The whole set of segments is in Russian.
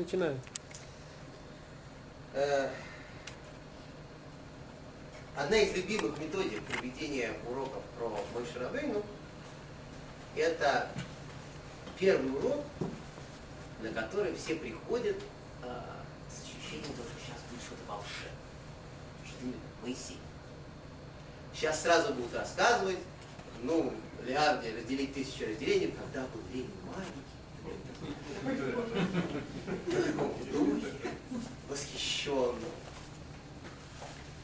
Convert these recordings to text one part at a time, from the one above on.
Начинаем. Э, Одна из любимых методик проведения уроков про Мойши Рабейну – это первый урок, на который все приходят э, с ощущением того, что сейчас будет что-то волшебное, что именно Моисей. Сейчас сразу будут рассказывать, ну, Леарде разделить тысячу разделений, когда был Ленин маленький,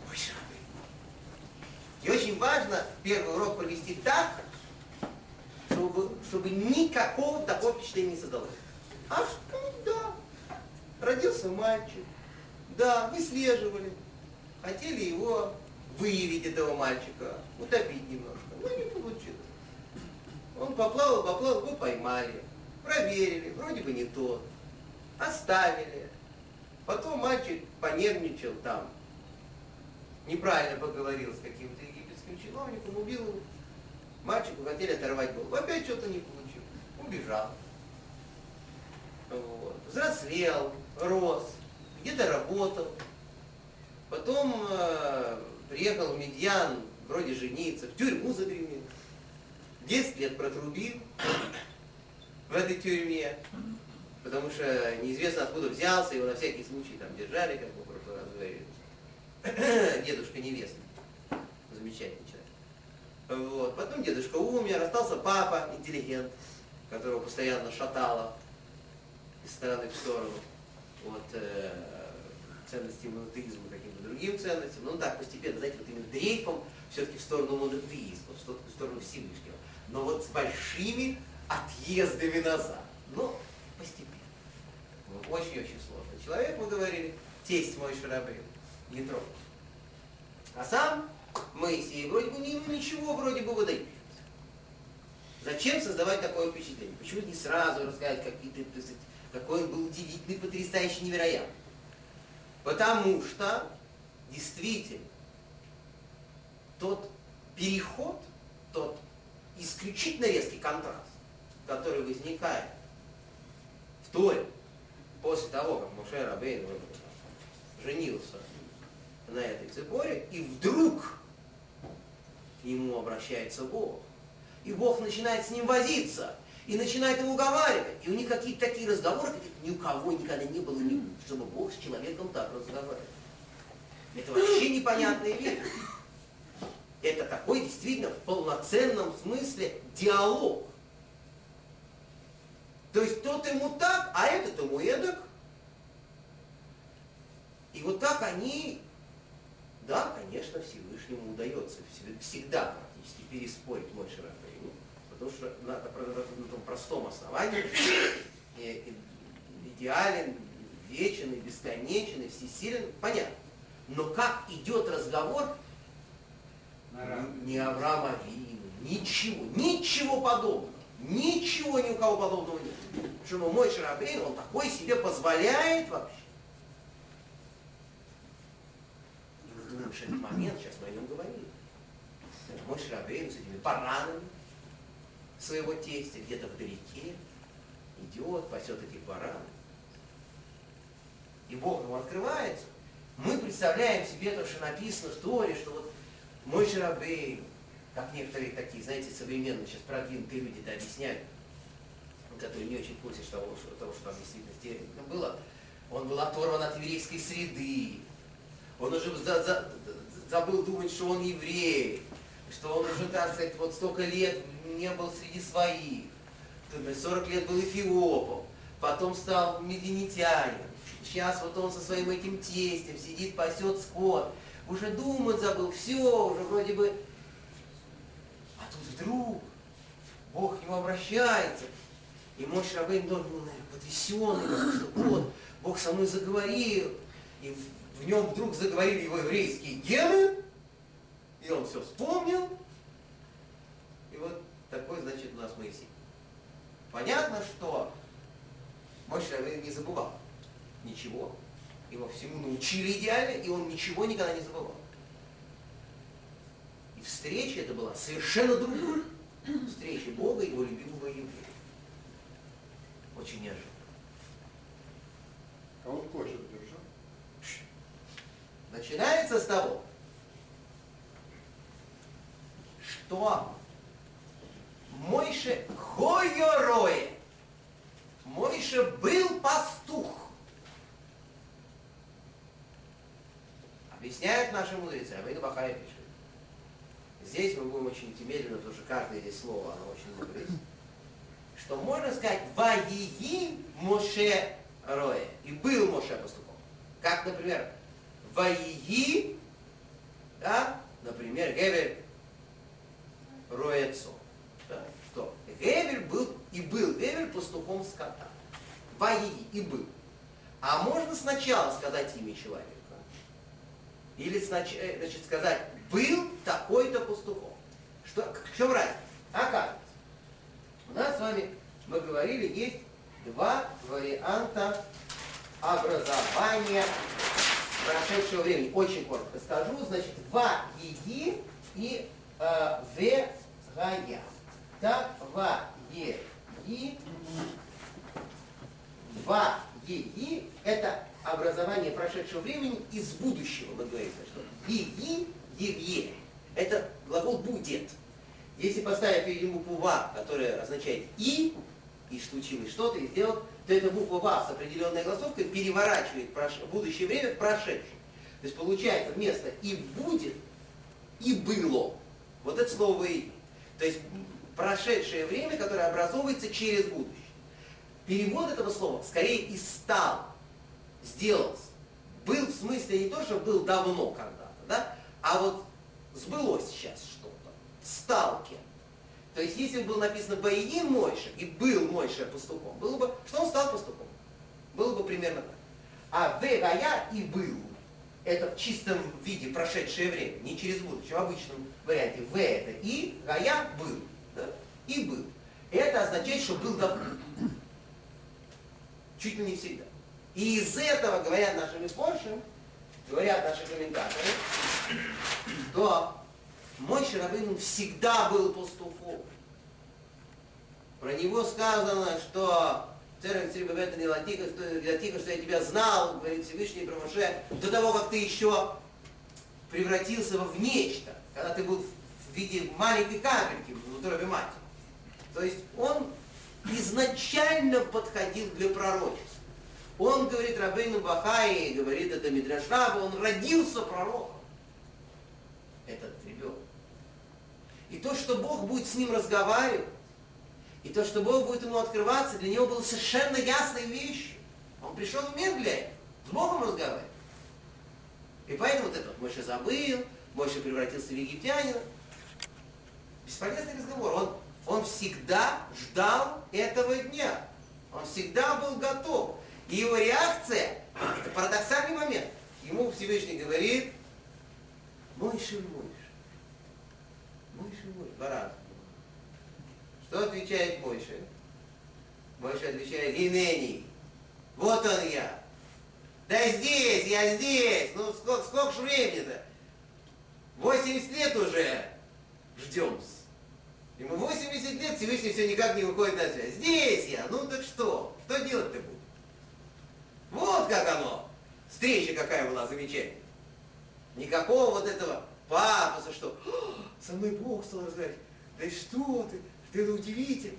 Мойши Рабейну. И очень важно первый урок провести так, чтобы, чтобы никакого такого впечатления не создалось. А что, да, родился мальчик, да, выслеживали, хотели его выявить, этого мальчика, утопить немножко, но не получилось. Он поплавал, поплавал, его поймали, проверили, вроде бы не тот, оставили. Потом мальчик понервничал там, неправильно поговорил с каким-то египетским чиновником, убил его. Мальчику хотели оторвать голову. Опять что-то не получил. Убежал. Вот. Взрослел, рос, где-то работал. Потом э, приехал в Медьян, вроде жениться, в тюрьму загремел. 10 лет протрубил в этой тюрьме, потому что неизвестно откуда взялся, его на всякий случай там держали, как мы в прошлый говорили. Дедушка невестный, замечательный человек. Вот. Потом дедушка умер, остался папа, интеллигент, которого постоянно шатало из стороны в сторону. Вот, э, ценности монотеизма каким-то другим ценностям. Ну так постепенно, знаете, вот именно дрейфом все-таки в сторону монотеизма, в сторону Всевышнего. Но вот с большими отъездами назад. Ну, постепенно. Очень-очень сложно. Человек, мы говорили, тесть мой Шарабейн, не трогал. А сам Моисей вроде бы ему ничего вроде бы выдает. Зачем создавать такое впечатление? Почему не сразу рассказать, какие-то, какой он был удивительный, потрясающий, невероятный? Потому что действительно тот переход, тот исключительно резкий контраст, который возникает в Торе после того, как Моше Рабейн женился на этой цепоре, и вдруг к нему обращается Бог. И Бог начинает с ним возиться, и начинает его уговаривать. И у них какие-то такие разговоры, какие ни у кого никогда не было, чтобы Бог с человеком так разговаривал. Это вообще непонятная вещь. Это такой действительно в полноценном смысле диалог. То есть тот ему так, а этот ему эдак. И вот так они, да, конечно, Всевышнему удается всегда практически переспорить мой Шарапейну, потому что на, на, том простом основании идеален, вечен и бесконечен и всесилен, понятно. Но как идет разговор, ни Авраам Авину, ничего, ничего подобного. Ничего ни у кого подобного нет. Почему мой Шарабейн, он такой себе позволяет вообще. И мы думаем, что этот момент, сейчас мы о нем говорили. Мой Шарабейн с этими баранами своего тестя где-то вдалеке идет, пасет этих баранов. И Бог ему открывается. Мы представляем себе то, что написано в Торе, что вот мой Шарабей, как некоторые такие, знаете, современные, сейчас продвинутые люди это объясняют, которые не очень в того, что, того, что там действительно было, он был оторван от еврейской среды, он уже за, за, забыл думать, что он еврей, что он уже, так сказать, вот столько лет не был среди своих, 40 лет был эфиопом, потом стал мединитянином, сейчас вот он со своим этим тестем сидит, пасет скот, уже думать забыл, все, уже вроде бы. Вдруг Бог к нему обращается. И мой Шабейн должен был, наверное, потрясенный, что вот, Бог со мной заговорил, и в, нем вдруг заговорили его еврейские гены, и он все вспомнил. И вот такой, значит, у нас Моисей. Понятно, что мой Шабейн не забывал ничего, его всему научили идеально, и он ничего никогда не забывал встреча это была совершенно другая. Встреча Бога и его любимого еврея. Очень неожиданно. А он кошек держал? Начинается с того, что Мойше Хойорое. Мойше был пастух. Объясняют наши мудрецы, Абейда Бахая пишете. Здесь мы будем очень идти медленно, потому что каждое здесь слово, оно очень много есть. Что можно сказать «Ваии Моше Роя». И был Моше пастухом. Как, например, «Ваии», да, например, Гевель Роецо. Да, что Гевель был и был Гевель пастухом скота. Ваии и был. А можно сначала сказать имя человека. Или э, значит, сказать, был такой-то пастухом. Что, в чем разница? Оказывается, у нас с вами, мы говорили, есть два варианта образования прошедшего времени. Очень коротко скажу. Значит, ва еги и э, ве гая. Так, ва е и ва еги это образование прошедшего времени из будущего, мы говорим, что еги, еве. Это глагол будет. Если поставить перед ним букву ва, которая означает и, и случилось что-то, и сделал, то эта буква ва с определенной голосовкой переворачивает будущее время в прошедшее. То есть получается вместо и будет, и было. Вот это слово и. То есть прошедшее время, которое образовывается через будущее. Перевод этого слова скорее и стал, сделался. Был в смысле не то, что был давно когда-то, да, а вот сбылось сейчас что-то, стал кем. То есть, если бы было написано «Боиин Мойша» и был Мойша пастухом, было бы, что он стал пастухом? Было бы примерно так. А «Вегая» и «был» – это в чистом виде прошедшее время, не через будущее, в обычном варианте «В» – это «и», «Гая» – «был». Да? И «был». Это означает, что был давно. Чуть ли не всегда. И из этого, говорят наши мифоршим, говорят наши комментаторы, что мой Шарабейн всегда был пастухом. Про него сказано, что Церковь Церебета не Латиха, что я тебя знал, говорит Всевышний про Моше, до того, как ты еще превратился в нечто, когда ты был в виде маленькой капельки в утробе матери. То есть он изначально подходил для пророчества. Он говорит Рабейну Бахаи, говорит это Мидрашраба, он родился пророком. Этот ребенок. И то, что Бог будет с ним разговаривать, и то, что Бог будет ему открываться, для него было совершенно ясной вещью. Он пришел в мир для этого, с Богом разговаривать. И поэтому вот это вот Мойша забыл, Мойша превратился в египтянина. Бесполезный разговор. Он, он всегда ждал этого дня. Он всегда был готов. И его реакция, это парадоксальный момент. Ему Всевышний говорит, Мойши, Мойши. Мойши, Мойши. Два раза. Что отвечает Мойши? Мойши отвечает, Инени. Вот он я. Да здесь, я здесь. Ну сколько, сколько ж времени-то? 80 лет уже ждем. Ему 80 лет, Всевышний все никак не выходит на связь. Здесь я, ну так что? Что делать-то будет? Вот как оно. Встреча какая была замечательная. Никакого вот этого пафоса, что со мной Бог стал разговаривать. Да что ты, ты удивительно.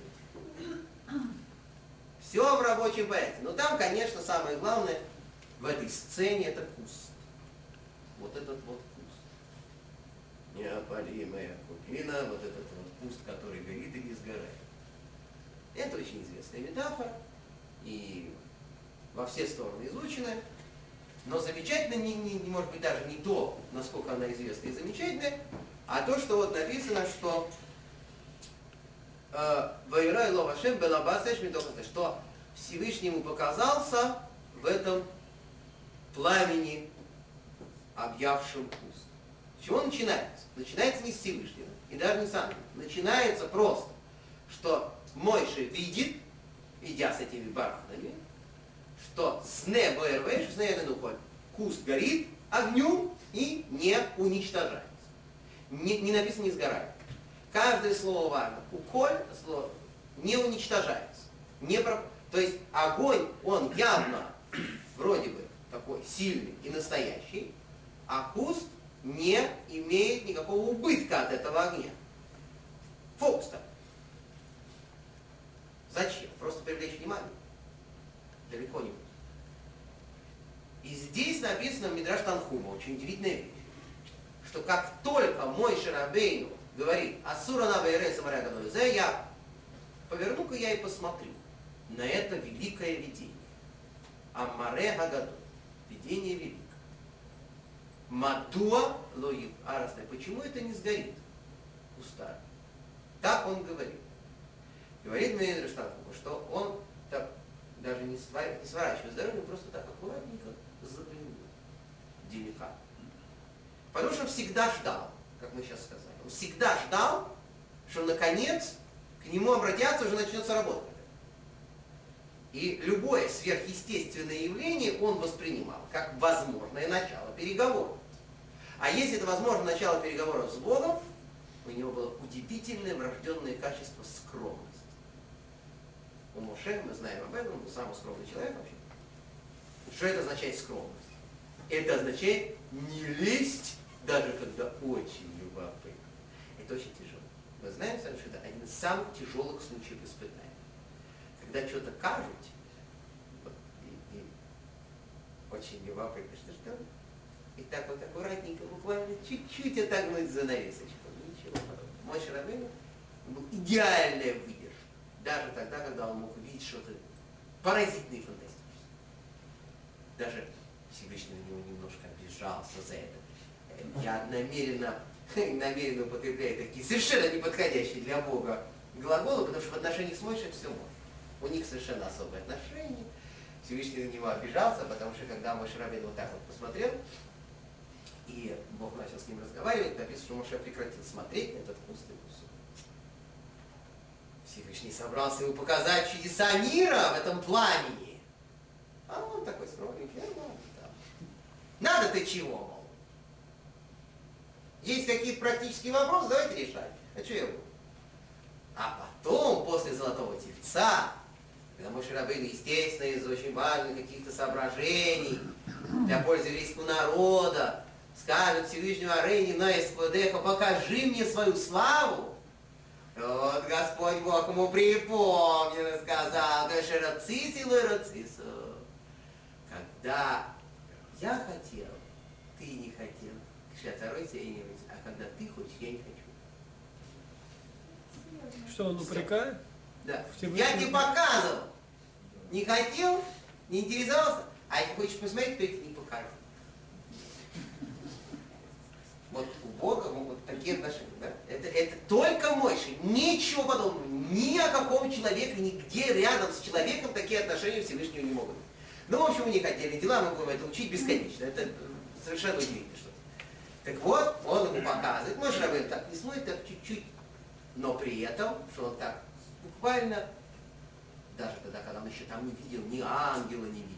Все в рабочем порядке. Но там, конечно, самое главное в этой сцене это куст. Вот этот вот куст. Неопалимая купина, вот этот вот куст, который горит и не сгорает. Это очень известная метафора. И во все стороны изучена, но замечательно не, не, не может быть даже не то, насколько она известна и замечательная, а то, что вот написано, что э, Вайра и Ловашем Белабасеш что Всевышнему показался в этом пламени, объявшем куст. С чего начинается? Начинается не с Всевышнего, и даже не сам. Начинается просто, что Мойша видит, идя с этими барахнами, что сне БРВ, сне нухоль, куст горит огнем и не уничтожается. Не, не написано не сгорает. Каждое слово важно. Уколь слово не уничтожается. Не про... То есть огонь, он явно вроде бы такой сильный и настоящий, а куст не имеет никакого убытка от этого огня. Фокус так. Зачем? Просто привлечь внимание. Далеко не будет. И здесь написано в Мидраш Танхума, очень удивительная вещь, что как только мой Шарабейну говорит «Асура на Самаря я поверну-ка я и посмотрю на это великое видение. Амаре Хагаду. Видение великое. Мадуа лоив арасне. Почему это не сгорит? Пустая. Так он говорит. Говорит Мейдр Штанфуку, что он так даже не, свар... не сворачивает просто так аккуратненько заглянул. Потому что он всегда ждал, как мы сейчас сказали. Он всегда ждал, что наконец к нему обратятся, уже начнется работа. И любое сверхъестественное явление он воспринимал как возможное начало переговоров. А если это возможно начало переговоров с Богом, у него было удивительное врожденное качество скромности. У Моше, мы знаем об этом, он был самый скромный человек вообще. Что это означает скромность? Это означает не лезть, даже когда очень любопытно. Это очень тяжело. Мы знаем что это один из самых тяжелых случаев испытания когда что-то кажут, и, и очень любопытно, что что, и так вот аккуратненько, буквально чуть-чуть отогнуть занавесочку. Ничего подобного. Мой Шарабейн был идеальная выдержка. Даже тогда, когда он мог увидеть что-то поразительное и фантастическое. Даже Всевышний на него немножко обижался за это. Я намеренно, намеренно употребляю такие совершенно неподходящие для Бога глаголы, потому что в отношении с Мойшей все можно. У них совершенно особые отношения. Всевышний на него обижался, потому что когда Моше Рабин вот так вот посмотрел, и Бог начал с ним разговаривать, написано, что Моше прекратил смотреть на этот пустый кусок. Всевышний собрался ему показать чудеса мира в этом пламени. А он такой ну, да. Надо ты чего, мол? Есть какие-то практические вопросы, давайте решать. А что я буду? А потом, после Золотого Тельца, когда Моше Рабейн, естественно, из очень важных каких-то соображений для пользы еврейского народа, скажет Всевышнему Арейни на Эсквадеха, покажи мне свою славу. Вот Господь Бог ему припомнил и сказал, когда я хотел, ты не хотел, а когда ты хочешь, я не хочу. Что он упрекает? Да. Я тебе показывал. Не хотел, не интересовался, а если хочешь посмотреть, то я тебе не покажу. Вот у Бога вот такие отношения. Да? Это, это только мощи, ничего подобного. Ни о каком человеке, нигде рядом с человеком такие отношения Всевышнего не могут быть. Ну, в общем, мы не хотели дела, мы будем это учить бесконечно. Это совершенно удивительно что-то. Так вот, он ему показывает, может, Рабин так не смотрит, так чуть-чуть, но при этом, что он так буквально, даже тогда, когда он еще там не видел, ни ангела не видел,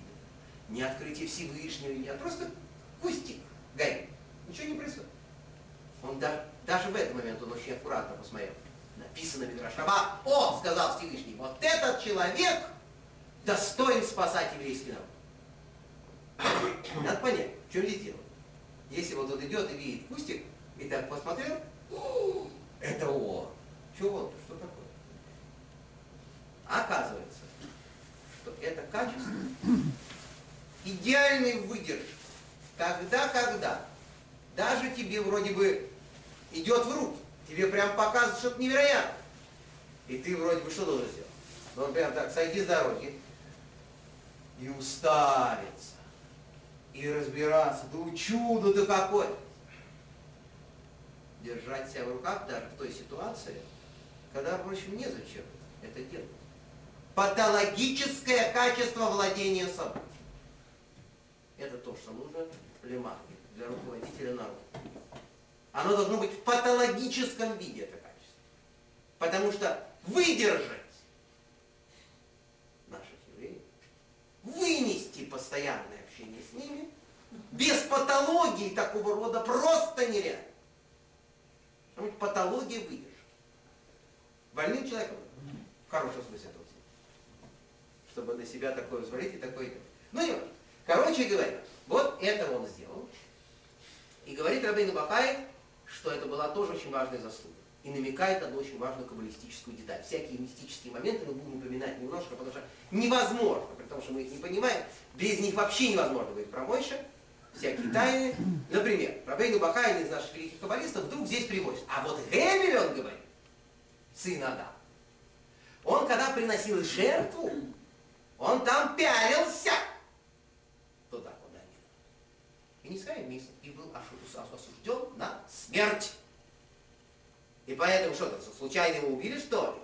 ни открытия Всевышнего, а просто кустик горит. Ничего не происходит. Он даже, даже в этот момент он очень аккуратно посмотрел. Написано в Мидрашаба, о, сказал Всевышний, вот этот человек достоин спасать еврейский народ. Надо понять, в чем здесь дело. Если вот он идет и видит кустик, и так посмотрел, это он. Чего он? Что такое? Оказывается, что это качество идеальный выдержки. Тогда, когда даже тебе вроде бы идет в руки, тебе прям показывают что-то невероятное. И ты вроде бы что должен сделать? Ну, прям так, сойди с дороги и уставиться, и разбираться. Да чудо-то какое! Держать себя в руках даже в той ситуации, когда, впрочем, незачем это делать. Патологическое качество владения собой. Это то, что нужно лимарке для руководителя народа. Оно должно быть в патологическом виде, это качество. Потому что выдержать наших евреев, вынести постоянное общение с ними, без патологии такого рода просто нереально. Потому что патология выдержки. Больным человеком, в хорошем смысле этого чтобы на себя такое взвалить и такое. Ну и вот. Короче говоря, вот это он сделал. И говорит Рабейн Бахай, что это была тоже очень важная заслуга. И намекает на одну очень важную каббалистическую деталь. Всякие мистические моменты мы будем упоминать немножко, потому что невозможно, при том, что мы их не понимаем, без них вообще невозможно говорить про Мойша, всякие тайны. Например, Рабейну Бахай, один из наших великих каббалистов, вдруг здесь приводит. А вот Гемель, он говорит, сын Адам, он когда приносил жертву, он там пялился туда, куда не. И не мисом, и был осужден на смерть. И поэтому что там, случайно его убили, что ли?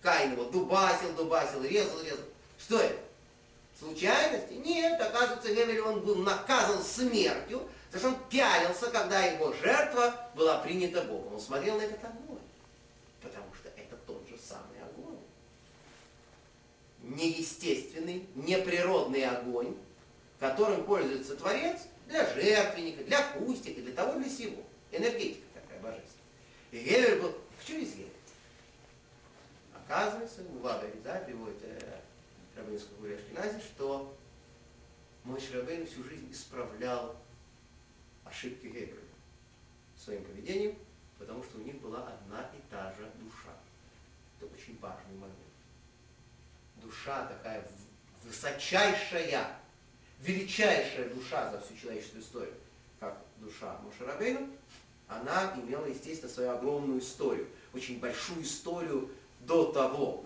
Каин его дубасил, дубасил, резал, резал. Что это? Случайности? Нет, оказывается, Гемель он был наказан смертью, потому что он пялился, когда его жертва была принята Богом. Он смотрел на этот огонь, потому что это тот же самый огонь. Неестественный, неприродный огонь, которым пользуется Творец для жертвенника, для кустика, для того, для сего. Энергетика такая божественная. И Гевель был, почему здесь Гевель? Оказывается, Влада Риза приводит э, Рабинского Гурия Ашкенази, что мой Шрабейн всю жизнь исправлял ошибки Гевеля своим поведением, потому что у них была одна и та же душа. Это очень важный момент. Душа такая высочайшая, величайшая душа за всю человеческую историю, как душа Мушарабейна, она имела, естественно, свою огромную историю, очень большую историю до того,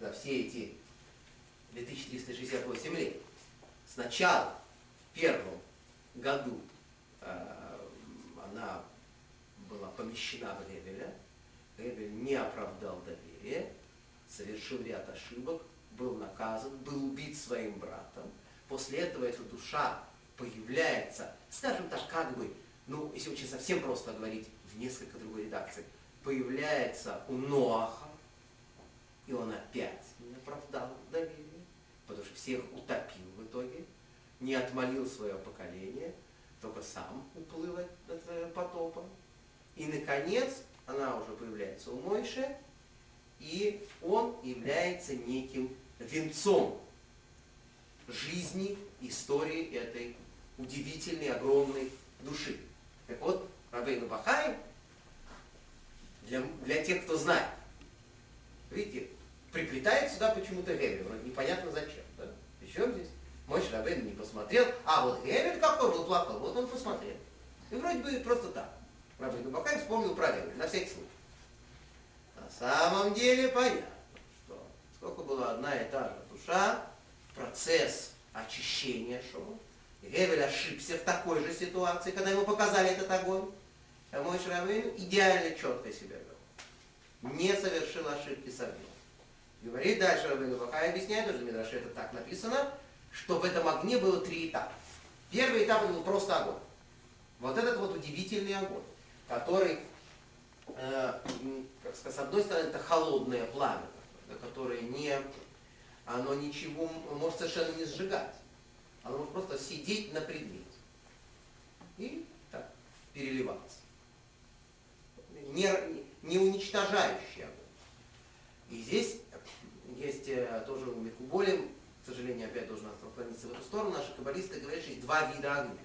за все эти 2368 лет. Сначала, в первом году, э, она была помещена в Ревеля, Ревель не оправдал доверие, совершил ряд ошибок, был наказан, был убит своим братом. После этого эта душа появляется, скажем так, как бы ну, если очень совсем просто говорить, в несколько другой редакции, появляется у Ноаха, и он опять не оправдал доверие, потому что всех утопил в итоге, не отмолил свое поколение, только сам уплыл от э, потопа. И, наконец, она уже появляется у Мойши, и он является неким венцом жизни, истории этой удивительной, огромной души. Так вот, Рабейну Бахай, для, для тех, кто знает, видите, приплетает сюда почему-то Гевель, вроде непонятно зачем. Да? Причем здесь? Мой Рабейн не посмотрел, а вот Гевель какой был плохой, вот он посмотрел. И вроде бы просто так. Рабейну Бахай вспомнил про Гевель, на всякий случай. На самом деле понятно, что сколько была одна и та же душа, процесс очищения шел, Гевель ошибся в такой же ситуации, когда ему показали этот огонь. А мой Шрамейн идеально четко себя вел. Не совершил ошибки с огнем. Говорит дальше Рабейну Бахай объясняет, тоже Мидраше это так написано, что в этом огне было три этапа. Первый этап был просто огонь. Вот этот вот удивительный огонь, который, э, как сказать, с одной стороны, это холодное пламя, которое не, оно ничего может совершенно не сжигать. Оно может просто сидеть на предмете и так переливаться. Не, не уничтожающий огонь. И здесь есть э, тоже у Микуболем, к сожалению, опять должен отклониться в эту сторону, наши каббалисты говорят, что есть два вида огня.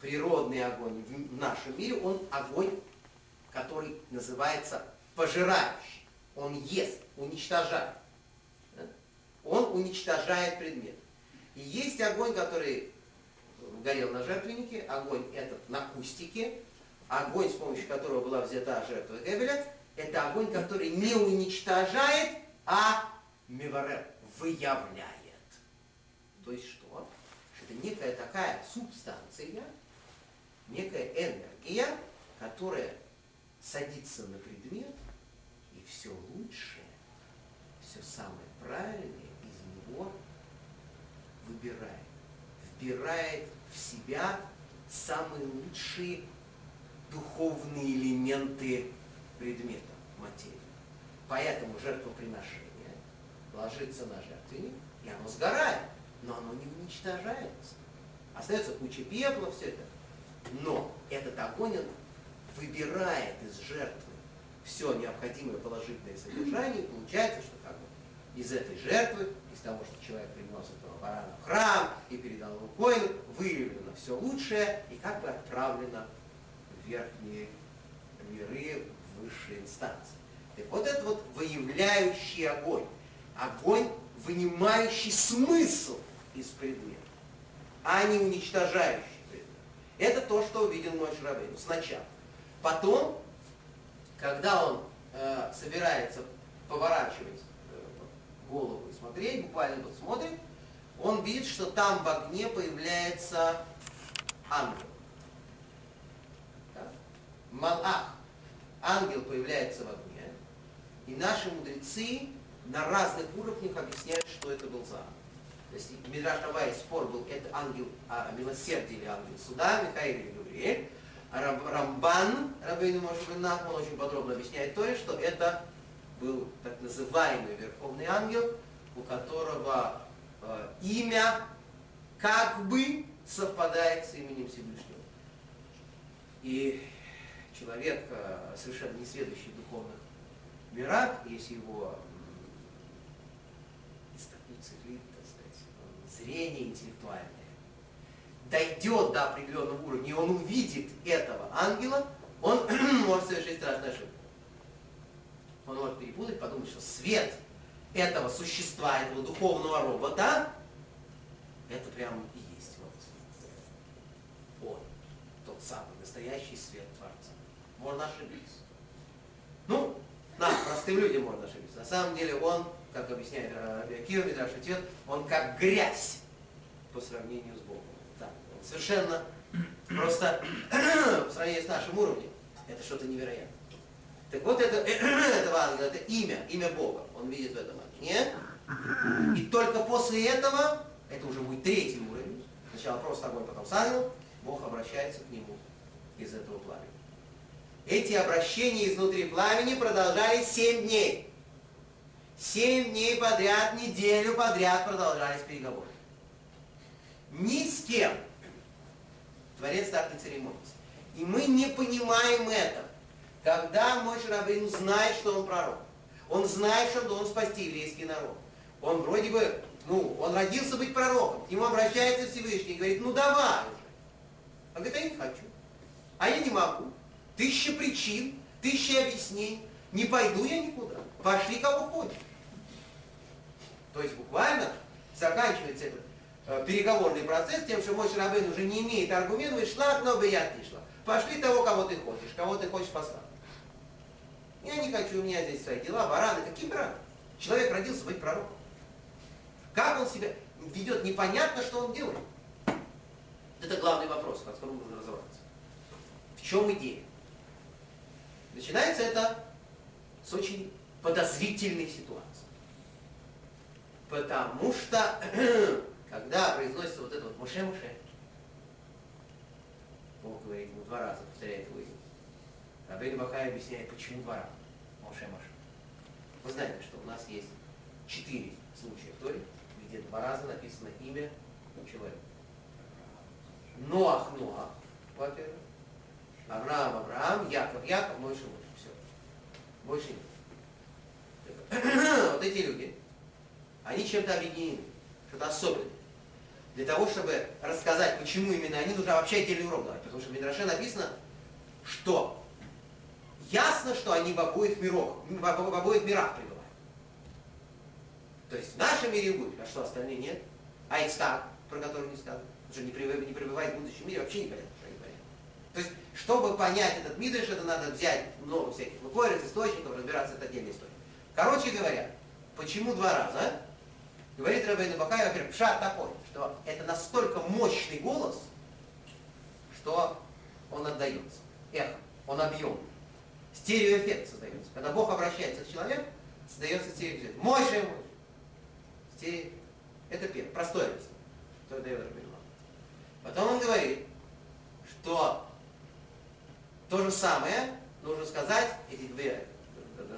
Природный огонь в нашем мире, он огонь, который называется пожирающий. Он ест, уничтожает. Он уничтожает предмет. И есть огонь, который горел на жертвеннике, огонь этот на кустике, огонь, с помощью которого была взята жертва Гебеля, это огонь, который не уничтожает, а миварер, выявляет. То есть что? Это некая такая субстанция, некая энергия, которая садится на предмет, и все лучшее, все самое правильное из него выбирает, вбирает в себя самые лучшие духовные элементы предмета, материи. Поэтому жертвоприношение ложится на жертвенник, и оно сгорает, но оно не уничтожается. Остается куча пепла, все это. Но этот огонь он выбирает из жертвы все необходимое положительное содержание, и получается, что как из этой жертвы, из того, что человек принес этого барана в храм и передал его коину, выявлено все лучшее и как бы отправлено в верхние миры, в высшие инстанции. Так вот это вот выявляющий огонь. Огонь, вынимающий смысл из предмета, а не уничтожающий предмет. Это то, что увидел мой Шрабейн сначала. Потом, когда он э, собирается поворачивать голову и смотреть, буквально вот смотрит, он видит, что там в огне появляется ангел. Малах. Ангел появляется в огне. И наши мудрецы на разных уровнях объясняют, что это был за ангел. То есть Мидраш спор был, это ангел а, милосердия или ангел суда, Михаил или Гавриэль. Рамбан, Рабейну Машбинах, он очень подробно объясняет то, что это был так называемый Верховный Ангел, у которого э, имя как бы совпадает с именем Всевышнего. И человек, э, совершенно не следующий в духовных мирах, если его циклит, так сказать, зрение интеллектуальное, дойдет до определенного уровня, и он увидит этого ангела, он может совершить страшную ошибку. Он может перепутать, подумать, что свет этого существа, этого духовного робота, это прям и есть вот он, тот самый настоящий свет Творца. Можно ошибиться. Ну, нам, простым людям, можно ошибиться. На самом деле он, как объясняет Кио Мидраш он как грязь по сравнению с Богом совершенно просто в сравнении с нашим уровнем, это что-то невероятное. Так вот, это, этого ангела, это имя, имя Бога. Он видит в этом огне. И только после этого, это уже будет третий уровень, сначала просто огонь, потом с Бог обращается к нему из этого пламени. Эти обращения изнутри пламени продолжались семь дней. Семь дней подряд, неделю подряд продолжались переговоры. Ни с кем Творец так не церемонится. И мы не понимаем это. Когда мой Шарабейн знает, что он пророк, он знает, что он должен спасти еврейский народ. Он вроде бы, ну, он родился быть пророком. К нему обращается Всевышний и говорит, ну давай уже. Он говорит, а я не хочу. А я не могу. Тысяча причин, тысяча объяснений. Не пойду я никуда. Пошли кого хочешь. То есть буквально заканчивается этот Э, переговорный процесс тем, что мой Рабын уже не имеет аргументов, шла, но бы я не шла. Пошли того, кого ты хочешь, кого ты хочешь послать. Я не хочу, у меня здесь свои дела, бараны. Какие бараны? Человек родился быть пророком. Как он себя ведет, непонятно, что он делает. Это главный вопрос, над которым нужно разобраться. В чем идея? Начинается это с очень подозрительной ситуации. Потому что когда произносится вот это вот Муше-Муше, Бог говорит ему два раза, повторяет его имя. Рабейн Бахай объясняет, почему два раза Моше-Моше. Вы знаете, что у нас есть четыре случая в Торе, где два раза написано имя человека. Ноах, Ноах, во-первых. Авраам, Авраам, Яков, Яков, Мойша, Мойша. Все. Больше нет. вот эти люди, они чем-то объединены, что-то особенное. Для того, чтобы рассказать, почему именно они, нужно вообще отдельный урок давать. Потому что в Мидраше написано, что ясно, что они в обоих, мирах, в обоих мирах пребывают. То есть в нашем мире будет, а что остальные нет? А Ицхак, про который не сказано, что не пребывает, не пребывает в будущем мире, вообще непонятно, что они говорят. То есть, чтобы понять этот Мидриш, это надо взять много всяких лукорец, источников, разбираться, это отдельная история. Короче говоря, почему два раза? Говорит Рабейн Бакай, во-первых, шаг такой, что это настолько мощный голос, что он отдается. Эхо, он объемный. Стереоэффект создается. Когда Бог обращается к человеку, создается стереоэффект. Мощь. Стереоэффект. Это первое, простое объяснение, которое дает Рабейн Потом он говорит, что то же самое нужно сказать, эти две,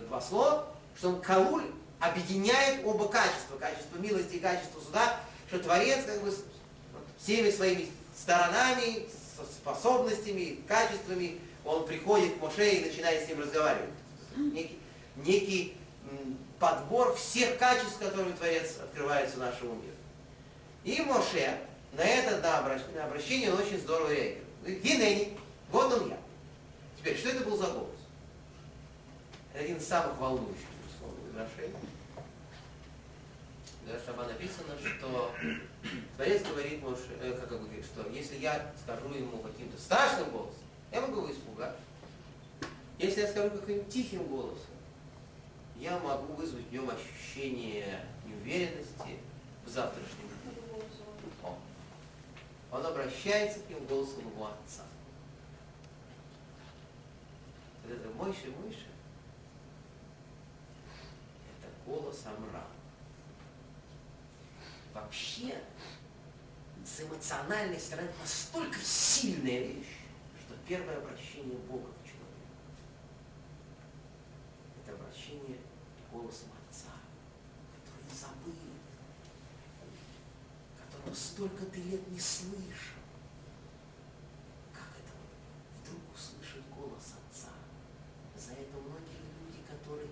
два слова, что он кауль объединяет оба качества, качество милости и качество суда, что Творец как бы всеми своими сторонами, способностями, качествами, он приходит к Моше и начинает с ним разговаривать. Некий, некий подбор всех качеств, которые Творец открывается нашему миру. И Моше на это на обращение он очень здорово реагирует. Гинени, вот он я. Теперь, что это был за голос? Это один из самых волнующих, условно, отношений. Да, Шаба написано, что Творец говорит Моше, э, как говорит, что если я скажу ему каким-то страшным голосом, я могу его испугать. Если я скажу каким-нибудь тихим голосом, я могу вызвать в нем ощущение неуверенности в завтрашнем. О. Он обращается к нему голосом его отца. Вот это Мойша, это голос Амра. Вообще, с эмоциональной стороны настолько сильная вещь, первое обращение Бога к человеку – это обращение голосом Отца, который забыл, которого столько ты лет не слышал. Как это вдруг услышать голос Отца? За это многие люди, которые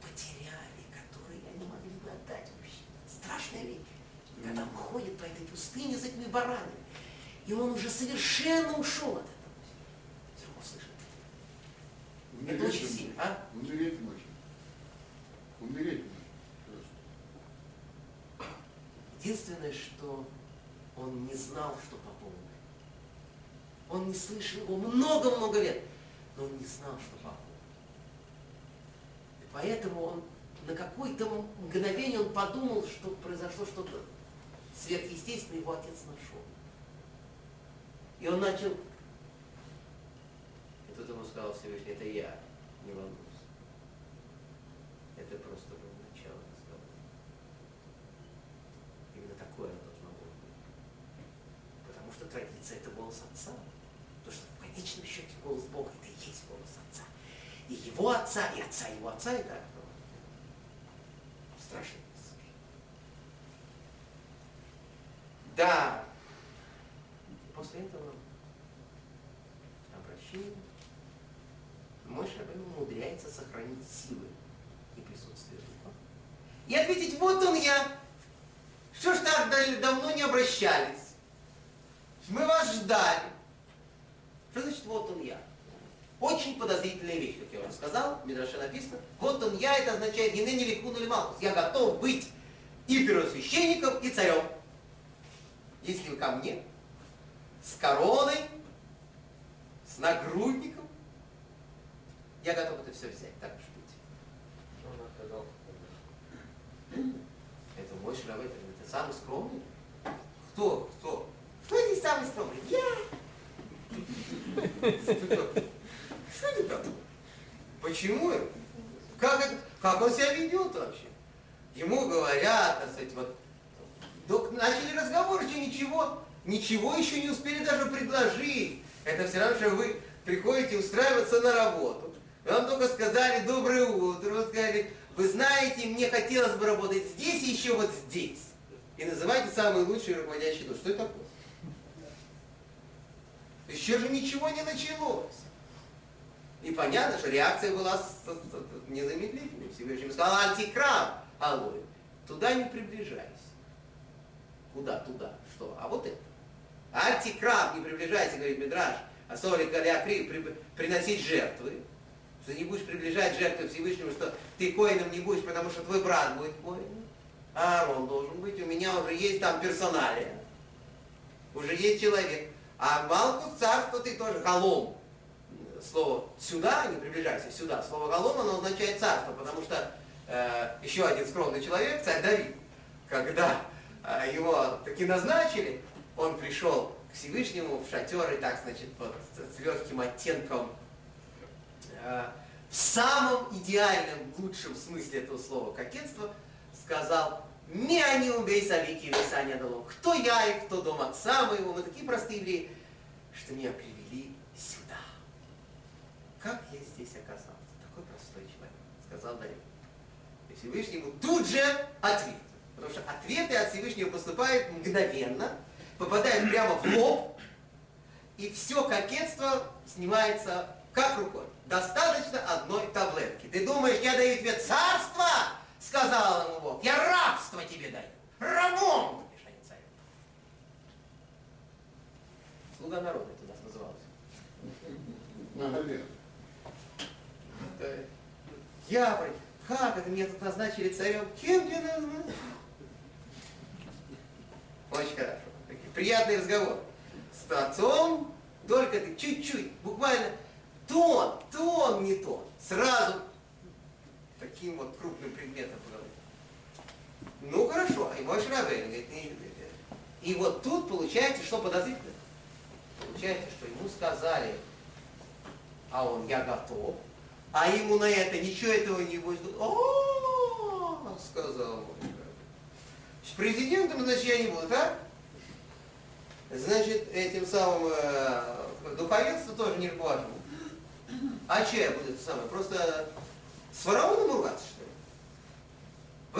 потеряли, которые они могли бы отдать вообще. Страшная вещь. Когда он ходит по этой пустыне за этими баранами, и он уже совершенно ушел от этого. Вдруг он слышит. Это очень сильно, а? Умереть можно. Умереть можно. Единственное, что он не знал, что Папа умер. Он не слышал его много-много лет, но он не знал, что Папа умер. И поэтому он на какое-то мгновение он подумал, что произошло что-то сверхъестественное, его отец нашел. И он начал... Ему сказал Всевышний, это я, не волнуйся. Это просто было начало разговора. Именно такое оно должно было быть. Потому что традиция это голос отца. Потому что в конечном счете голос Бога это и есть голос отца. И его отца, и отца его отца это страшный Да. После этого обращение мой Шабин умудряется сохранить силы и присутствие духа. И ответить, вот он я. Что ж так давно не обращались? Мы вас ждали. Что значит вот он я? Очень подозрительная вещь, как я уже сказал, в Мидраше написано. Вот он я, это означает Генени Ликун или Малкус. Я готов быть и первосвященником, и царем если вы ко мне с короной, с нагрудником, я готов это все взять, так уж быть. Он отказал? Это мой шравет, это самый скромный. Кто? Кто? Кто здесь самый скромный? Я! Что это такое? Почему? Как, это, как он себя ведет вообще? Ему говорят, так сказать, вот начали разговор, еще ничего, ничего еще не успели даже предложить. Это все равно, что вы приходите устраиваться на работу. Вам только сказали доброе утро, вы сказали, вы знаете, мне хотелось бы работать здесь и еще вот здесь. И называйте самый лучший руководящий дух. Что это такое? Еще же ничего не началось. И понятно, что реакция была незамедлительной. Всевышний сказал, антикрам, алой, туда не приближайся. Куда? Туда. Что? А вот это. Антикрам, не приближайся, говорит Мидраш, а соли при, приносить жертвы. Что не будешь приближать жертвы Всевышнему, что ты коином не будешь, потому что твой брат будет коином. А Аарон должен быть, у меня уже есть там персоналия. Уже есть человек. А Малкус царство ты тоже голом. Слово сюда, не приближайся, сюда. Слово голом, оно означает царство, потому что э, еще один скромный человек, царь Давид, когда а, его таки назначили, он пришел к Всевышнему в шатер и так, значит, вот, с легким оттенком, э, в самом идеальном, лучшем смысле этого слова кокетства, сказал, «Не они убей савики висания дало». Кто я и кто дом отца моего? Мы такие простые евреи, что меня привели сюда. Как я здесь оказался? Такой простой человек, сказал Давид. И Всевышнему тут же ответил. Потому что ответы от Всевышнего поступают мгновенно, попадают прямо в лоб, и все кокетство снимается как рукой. Достаточно одной таблетки. Ты думаешь, я даю тебе царство? сказал ему Бог, я рабство тебе даю, рабом будешь, а не царем. Слуга народа это у нас называлось. Наверное. Я, блин, как это меня тут назначили царем? Кем тебя назначили? Очень хорошо. Приятный разговор. С отцом, только ты чуть-чуть, буквально тон, тон не тон. Сразу таким вот крупным предметом голове. Ну хорошо, и мой Шрабейн говорит, не, и вот тут получается, что подозрительно? Получается, что ему сказали, а он, я готов, а ему на это ничего этого не будет. О, сказал Шрабейн. С президентом, значит, я не буду, так? Значит, этим самым э, духовенство тоже не руковожу. А че я буду это самое? Просто с фараоном ругаться, что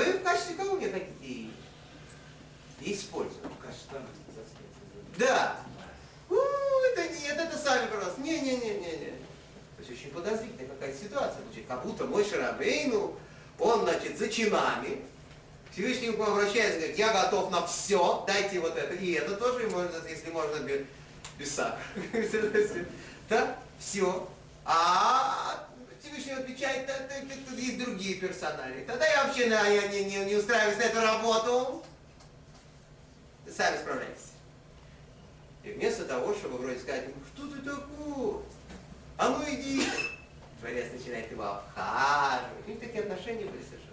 ли? Вы в качестве кого мне хотите использовать? Заснять. Да. У, это нет, это сами, пожалуйста. Не-не-не-не-не. То есть очень подозрительная какая-то ситуация. Значит, как будто мой Шарабейну, он, значит, за чинами, Всевышний к нему обращается, говорит, я готов на все, дайте вот это. И это тоже, можно, если можно, без, без сахара. Так, все. А Всевышний отвечает, «Да, да, да, тут есть другие персонали. Тогда я вообще на, я не, не, не устраиваюсь на эту работу. Сами справляйтесь. И вместо того, чтобы вроде сказать, ну что ты такой? А ну иди. Творец начинает его обхаживать. У них такие отношения были совершенно.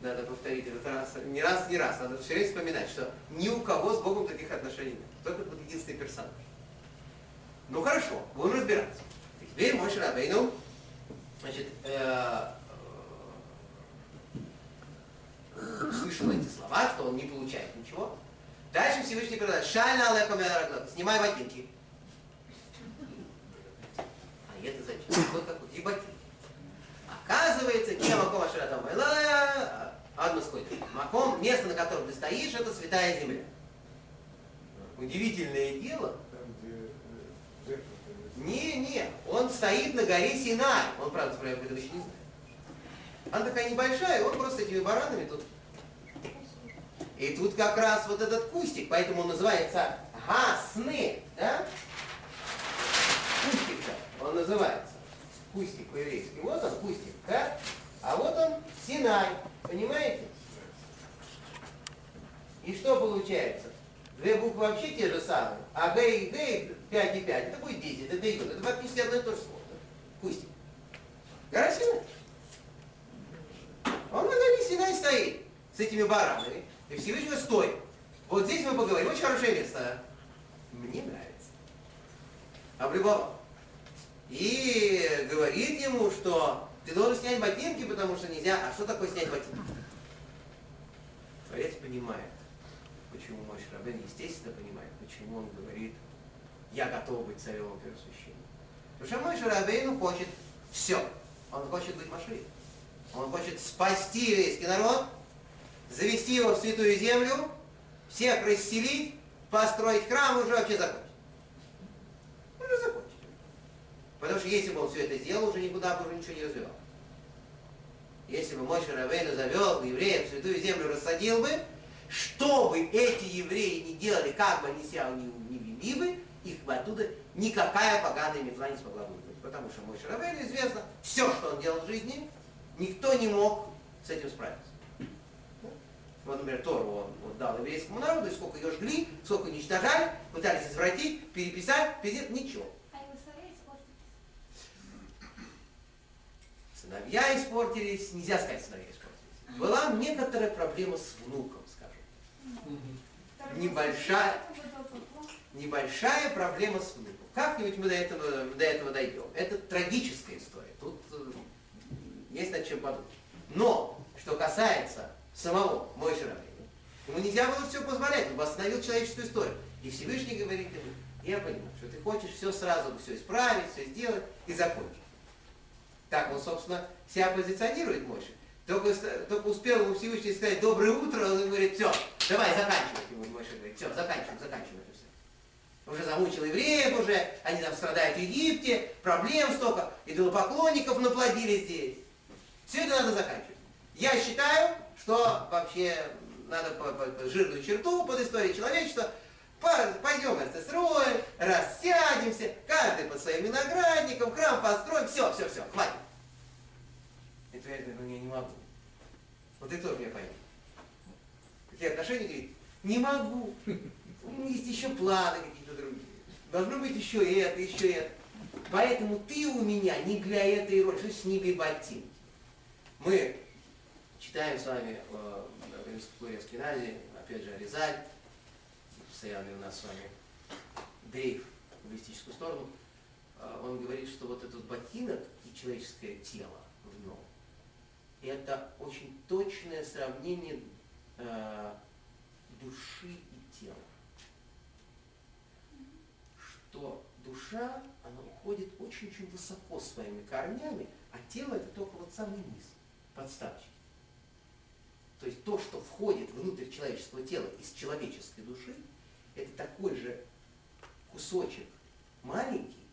Надо повторить этот раз, не раз, не раз. Надо все время вспоминать, что ни у кого с Богом таких отношений нет. Только вот единственный персонаж. Ну хорошо, будем разбираться. Теперь мой Шрабейну, значит, э, э, услышал эти слова, что он не получает ничего. Дальше Всевышний говорит, шальна я снимай ботинки. А это зачем? Вот как вот, и ботинки. Оказывается, кем Маком Аширатам Одно сколько. Маком, место, на котором ты стоишь, это святая земля. Удивительное дело. Там, где э, жертва приносит. Не, не, он стоит на горе Синай. Он, правда, про это еще не знает. Она такая небольшая, он просто этими баранами тут. И тут как раз вот этот кустик, поэтому он называется Гасны, да? Кустик-то он называется. Кустик по-еврейски. Вот он, кустик, да? А вот он Синай, понимаете? И что получается? Две буквы вообще те же самые, а Г и Г 5 и 5, это будет 10, это идет. Это фактически одно и то же слово. Кустик. Гора Синай. Он на горе Синай стоит с этими баранами. И Всевышний говорит, стой. Вот здесь мы поговорим. Очень хорошее место. Мне нравится. Облюбовал. И говорит ему, что ты должен снять ботинки, потому что нельзя. А что такое снять ботинки? Творец понимает, почему мой Шрабен, естественно, понимает, почему он говорит, я готов быть царем и первосвященником. Потому что мой Шрабейн хочет все. Он хочет быть Машией. Он хочет спасти еврейский народ, завести его в святую землю, всех расселить, построить храм уже вообще закончить. Уже закончить. Потому что если бы он все это сделал, уже никуда бы уже ничего не развивал. Если бы Мойша Равейну завел евреев в святую землю, рассадил бы, что бы эти евреи не делали, как бы они себя не, не вели бы, их бы оттуда никакая поганая метла не смогла выиграть. Потому что Мойша Равейну известно, все, что он делал в жизни, никто не мог с этим справиться. Вот, например, Тору он, он дал еврейскому народу, и сколько ее жгли, сколько уничтожали, пытались извратить, переписать, перед... ничего. А. Сыновья испортились, нельзя сказать, сыновья испортились. Была некоторая проблема с внуком, Небольшая. Небольшая проблема с внуком. Как-нибудь мы до этого, до этого дойдем. Это трагическая история. Тут э, есть над чем подумать. Но, что касается самого Мойши Рабейну, ему нельзя было все позволять, он восстановил человеческую историю. И Всевышний говорит ему, я понимаю, что ты хочешь все сразу, все исправить, все сделать и закончить. Так он, собственно, себя позиционирует Мойши. Только, только успел ему Всевышний сказать «доброе утро», он говорит, все, давай заканчивать. Ему Мойша говорит, все, заканчиваем, заканчиваем это все. Уже замучил евреев уже, они там страдают в Египте, проблем столько, идолопоклонников наплодили здесь. Все это надо заканчивать. Я считаю, что вообще надо по, по- по жирную черту под историей человечества. По- Пойдем СССР, рассядемся, каждый под своим виноградником, храм построим, все, все, все, хватит. И ты говоришь, ну я не могу. Вот ты тоже меня пойми. Какие отношения, говорит, не могу. У меня есть еще планы какие-то другие. Должно быть еще это, еще это. Поэтому ты у меня не для этой роли, что значит не биботин. Мы читаем с вами э, Эскиназе, опять же, Аризаль, постоянный у нас с вами дрейф в буддистическую сторону. Э, Он говорит, что вот этот ботинок и человеческое тело в нем, это очень точное сравнение э, души и тела. Что душа, она уходит очень-очень высоко своими корнями, а тело это только вот самый низ, подставчик. То есть то, что входит внутрь человеческого тела из человеческой души, это такой же кусочек маленький,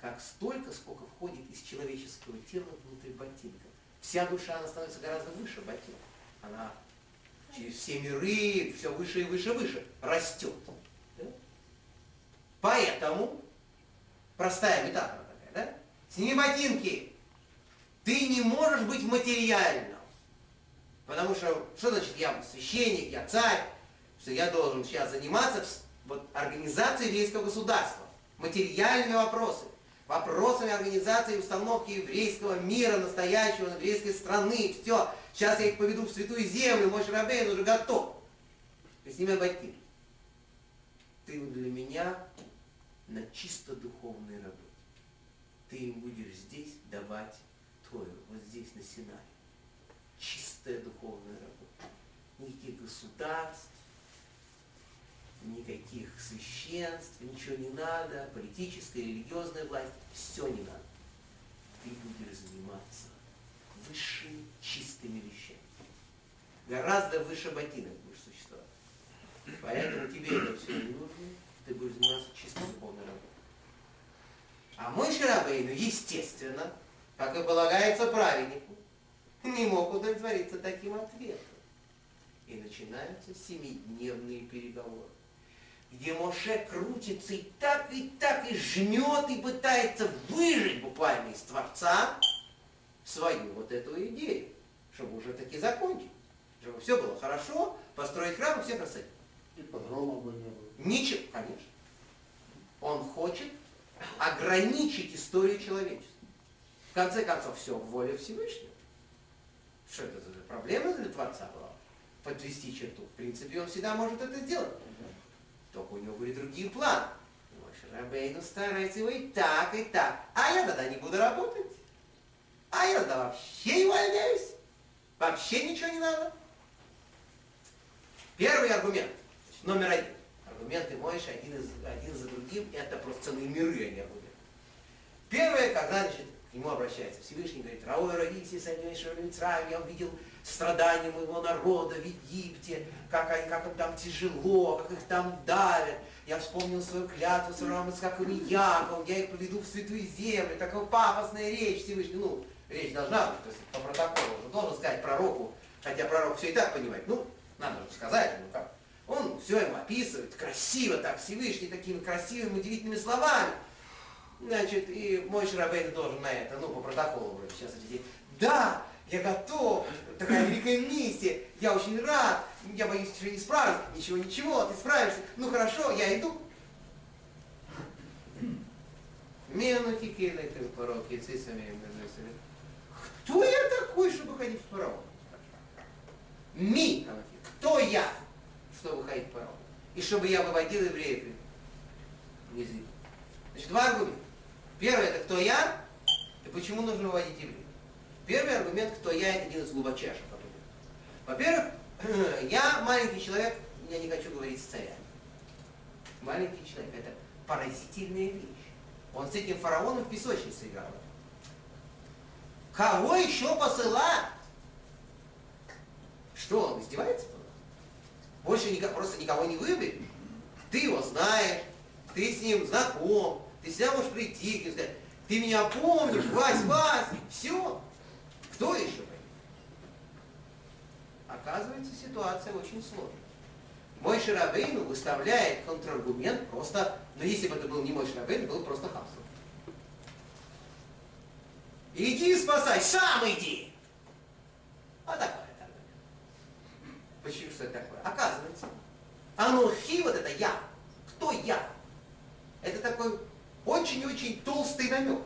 как столько, сколько входит из человеческого тела внутрь ботинка. Вся душа, она становится гораздо выше ботинка. Она через все миры, все выше и выше и выше растет. Поэтому, простая метафора такая, да? Сними ботинки. Ты не можешь быть материальным. Потому что, что значит я священник, я царь, что я должен сейчас заниматься вот, организацией еврейского государства, материальными вопросы, вопросами организации и установки еврейского мира, настоящего, еврейской страны, все. Сейчас я их поведу в святую землю, мой Шарабейн уже готов. Ты сними ботинки. Ты для меня на чисто духовной работе. Ты им будешь здесь давать Тору, вот здесь на Синае. Чистая духовная работа. Никаких государств, никаких священств, ничего не надо, политическая, религиозная власть, все не надо. Ты будешь заниматься высшими чистыми вещами. Гораздо выше ботинок будешь существовать. Поэтому тебе это все не нужно, ты будешь заниматься чисто духовной работой. А мой Шарабейну, естественно, как и полагается праведнику, не мог удовлетвориться таким ответом. И начинаются семидневные переговоры, где Моше крутится и так, и так, и жмет, и пытается выжить буквально из Творца свою вот эту идею, чтобы уже таки закончить, чтобы все было хорошо, построить храм и всех рассадить. И погромов бы не было. Ничего, конечно. Он хочет ограничить историю человечества. В конце концов, все в воле Всевышнего. Что это за проблема для Творца была? Подвести черту. В принципе, он всегда может это сделать. Только у него были другие планы. Моше Рабейну старается его и так, и так. А я тогда не буду работать. А я тогда вообще увольняюсь. Вообще ничего не надо. Первый аргумент, значит, номер один. Аргументы Мойши один, из, один за другим, это просто целые миры, а не аргументы. Первое, когда, значит, к нему обращается Всевышний, говорит, Раой родите, саднейшего Мицраем, я увидел страдания моего народа в Египте, как, они, как им там тяжело, как их там давят. Я вспомнил свою клятву с Авраамом, Исхаком и я их поведу в святую землю, такая пафосная речь Всевышний. Ну, речь должна быть, то есть по протоколу, он должен сказать пророку, хотя пророк все и так понимает. Ну, надо же сказать, ну как. Он все ему описывает, красиво так, Всевышний, такими красивыми, удивительными словами. Значит, и мой Шарабейн должен на это, ну, по протоколу вроде сейчас ответить. Да, я готов, такая великая миссия, я очень рад, я боюсь, что не справлюсь. Ничего, ничего, ты справишься. Ну хорошо, я иду. Менухи килы пороки, цисами, Кто я такой, чтобы ходить в порог? Ми, кто я, чтобы ходить в порог? И чтобы я выводил евреев из. Значит, два аргумента. Первый это кто я, и почему нужно выводить евреев. Первый аргумент, кто я, это один из глубочайших аргументов. Во-первых, я маленький человек, я не хочу говорить с царями. Маленький человек, это поразительная вещь. Он с этим фараоном в песочнице играл. Кого еще посылать? Что, он издевается? Больше никак, просто никого не выберешь. Ты его знаешь, ты с ним знаком, ты всегда можешь прийти нему сказать, ты меня помнишь, Вась, Вась, все. Кто еще пойдет? оказывается ситуация очень сложная. Мой Шарабейну выставляет контраргумент просто, но если бы это был не мой Шарабейну, было просто хамство. Иди спасай, сам иди! А такое аргумент. Почему что это такое? Оказывается, анухи, вот это я. Кто я? Это такой очень-очень толстый намек.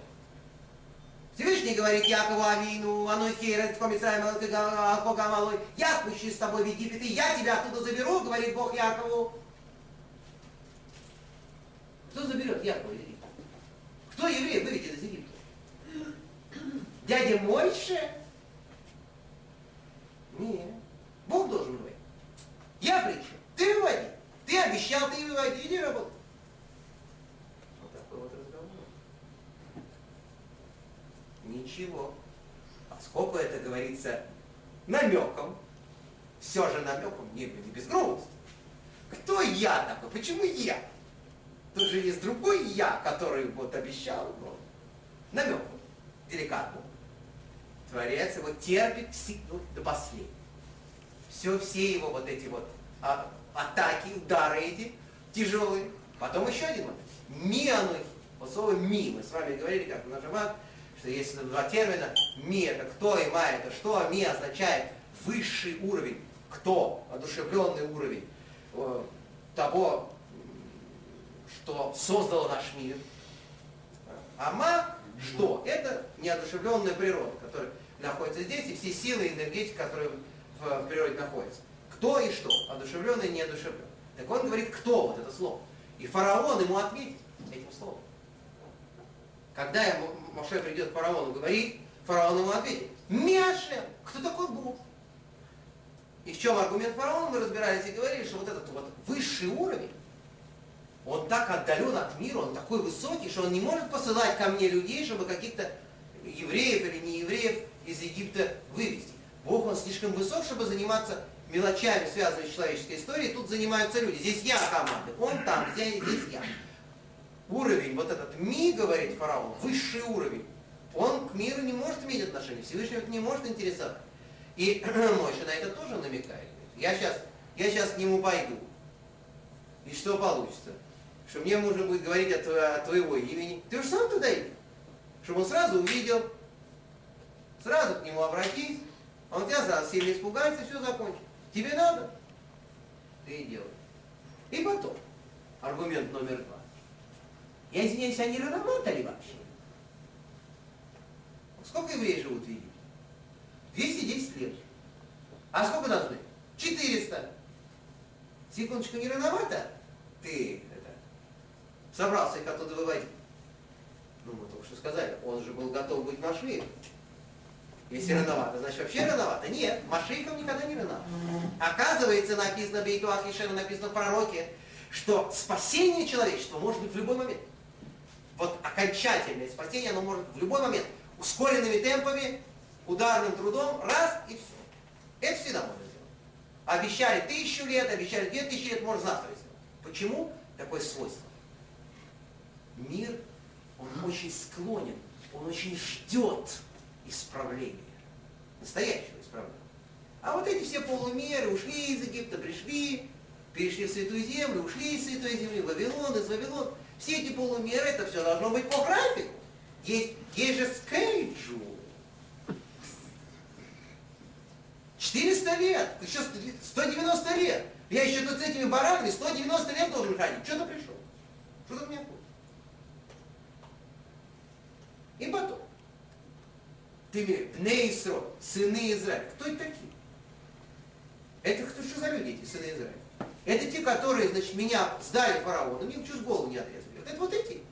Всевышний говорит Якову Авину, Анухи, Бога я спущусь с тобой в Египет, и я тебя оттуда заберу, говорит Бог Якову. Кто заберет Якова Египта? Кто евреев выведет из Египта? Дядя Мойше? Нет. Бог должен выводить. Я при чем? Ты выводи. Ты обещал, ты выводи, иди работай. Вот такой вот разговор. Ничего. Поскольку это говорится намеком, все же намеком, не, не без грубости. Кто я такой? Почему я? Тут же есть другой я, который вот обещал, но намеком, деликатно. Творец его терпит ну, до последнего. Все, все его вот эти вот а, атаки, удары эти тяжелые. Потом еще один момент. Ми оно, вот слово ми, с вами говорили, как на Шаббат, что есть два термина. Ми это кто и ма это что, а ми означает высший уровень, кто, одушевленный уровень э, того, что создало наш мир. А ма что? Это неодушевленная природа, которая находится здесь, и все силы и энергетика, которые в, в природе находятся. Кто и что? Одушевленный и неодушевленный. Так он говорит, кто вот это слово. И фараон ему ответит этим словом. Когда Моше придет к фараону, говорит, фараон ему ответит, Мяшем, кто такой Бог? И в чем аргумент фараона, мы разбирались и говорили, что вот этот вот высший уровень, он так отдален от мира, он такой высокий, что он не может посылать ко мне людей, чтобы каких-то евреев или не евреев из Египта вывести. Бог, он слишком высок, чтобы заниматься мелочами, связанными с человеческой историей. Тут занимаются люди. Здесь я команда, он там, здесь, здесь я. Уровень, вот этот ми, говорит фараон, высший уровень, он к миру не может иметь отношения, Всевышний не может интересовать. И Мойша на это тоже намекает. Я сейчас, я сейчас к нему пойду. И что получится? что мне нужно будет говорить от, от твоего имени. Ты уж сам туда иди. Чтобы он сразу увидел, сразу к нему обратись, а он тебя сразу сильно испугается, и все закончится. Тебе надо? Ты и делай. И потом, аргумент номер два. Я извиняюсь, они работали вообще? Сколько евреев живут в Египте? 210 лет. А сколько должны? 400. Секундочку, не рановато? Ты собрался их оттуда выводить. Ну, мы только что сказали, он же был готов быть Машием. Если рановато, значит вообще рановато. Нет, Машиком никогда не рановато. Оказывается, написано в Бейтуах Ешена, написано в пророке, что спасение человечества может быть в любой момент. Вот окончательное спасение, оно может в любой момент. Ускоренными темпами, ударным трудом, раз и все. Это всегда можно сделать. Обещали тысячу лет, обещали две тысячи лет, можно завтра сделать. Почему такое свойство? мир, он очень склонен, он очень ждет исправления, настоящего исправления. А вот эти все полумеры ушли из Египта, пришли, перешли в Святую Землю, ушли из Святой Земли, в Вавилон, из Вавилон. Все эти полумеры, это все должно быть по графику. Есть, есть же скейджу. 400 лет, еще 190 лет. Я еще тут с этими баранами 190 лет должен ходить. Что ты пришел? Что ты мне хочешь? И потом, ты Бней сыны Израиля. Кто это такие? Это кто что за люди, эти сыны Израиля? Это те, которые, значит, меня сдали фараону, мне чуть голову не отрезали. Это вот эти.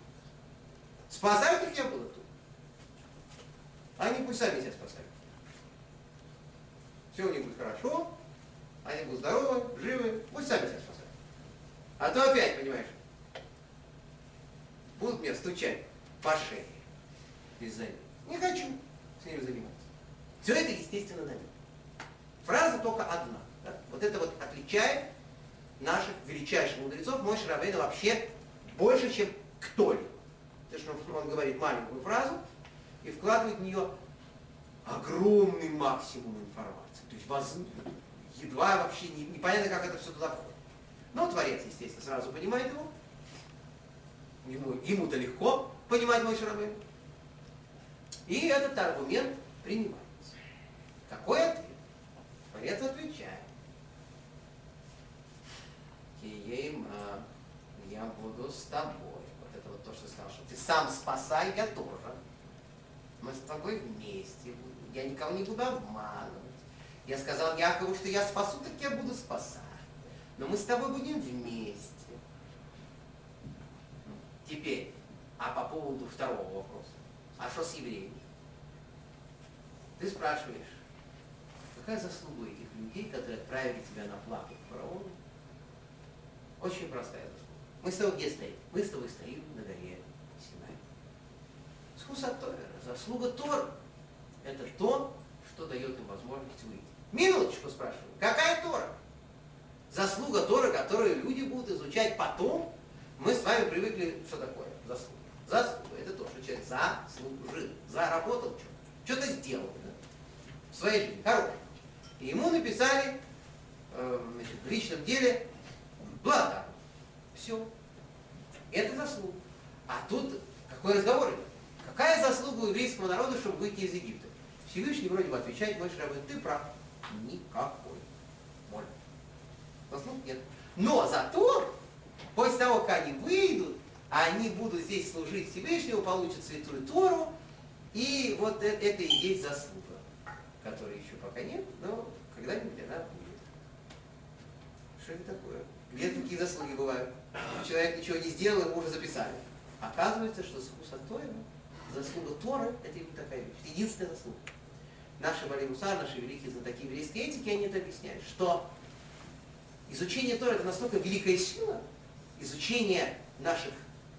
Спасать их я буду тут. Они пусть сами себя спасают. Все у них будет хорошо, они будут здоровы, живы, пусть сами себя спасают. А то опять, понимаешь, будут мне стучать по шее из-за этого. Не хочу с ними заниматься. Все это, естественно, намек. Фраза только одна. Да? Вот это вот отличает наших величайших мудрецов. Мой Шрабейна вообще больше, чем кто-либо. Потому что он говорит маленькую фразу и вкладывает в нее огромный максимум информации. То есть воз... и два вообще не- непонятно, как это все туда входит. Но Творец, естественно, сразу понимает его. Ему, ему-то легко понимать мой Шарабейну. И этот аргумент принимается. Какой ответ? Творец отвечает. Киейма, я буду с тобой. Вот это вот то, что сказал, что ты сам спасай, я тоже. Мы с тобой вместе. Я никого не буду обманывать. Я сказал Якову, что я спасу, так я буду спасать. Но мы с тобой будем вместе. Теперь, а по поводу второго вопроса. А что с евреями? Ты спрашиваешь, какая заслуга этих людей, которые отправили тебя на плаху к фараону? Очень простая заслуга. Мы с тобой где стоим? Мы с тобой стоим на горе Синай. Скуса Тора, заслуга Тора. Это то, что дает им возможность выйти. Минуточку спрашиваю, какая Тора? Заслуга Тора, которую люди будут изучать потом. Мы с вами привыкли, что такое заслуга. Заслуга, это то, что человек заслужил, заработал что-то, что-то сделал да, в своей жизни, хорошее. И ему написали э, значит, в личном деле благодарность. Все. Это заслуга. А тут какой разговор идет? Какая заслуга у еврейского народа, чтобы выйти из Египта? Всевышний вроде бы отвечает, мой Рабин, ты прав. Никакой. Моль. Заслуг нет. Но зато, после того, как они выйдут, они будут здесь служить Всевышнему, получат Святую Тору, и вот э- это и есть заслуга, которой еще пока нет, но когда-нибудь она будет. Что это такое? Где такие заслуги бывают? Человек ничего не сделал, ему уже записали. Оказывается, что с Хусатоем заслуга Торы – это именно такая вещь. Единственная заслуга. Наши Вали Мусар, наши великие знатоки еврейской этики, они это объясняют, что изучение Торы – это настолько великая сила, изучение наших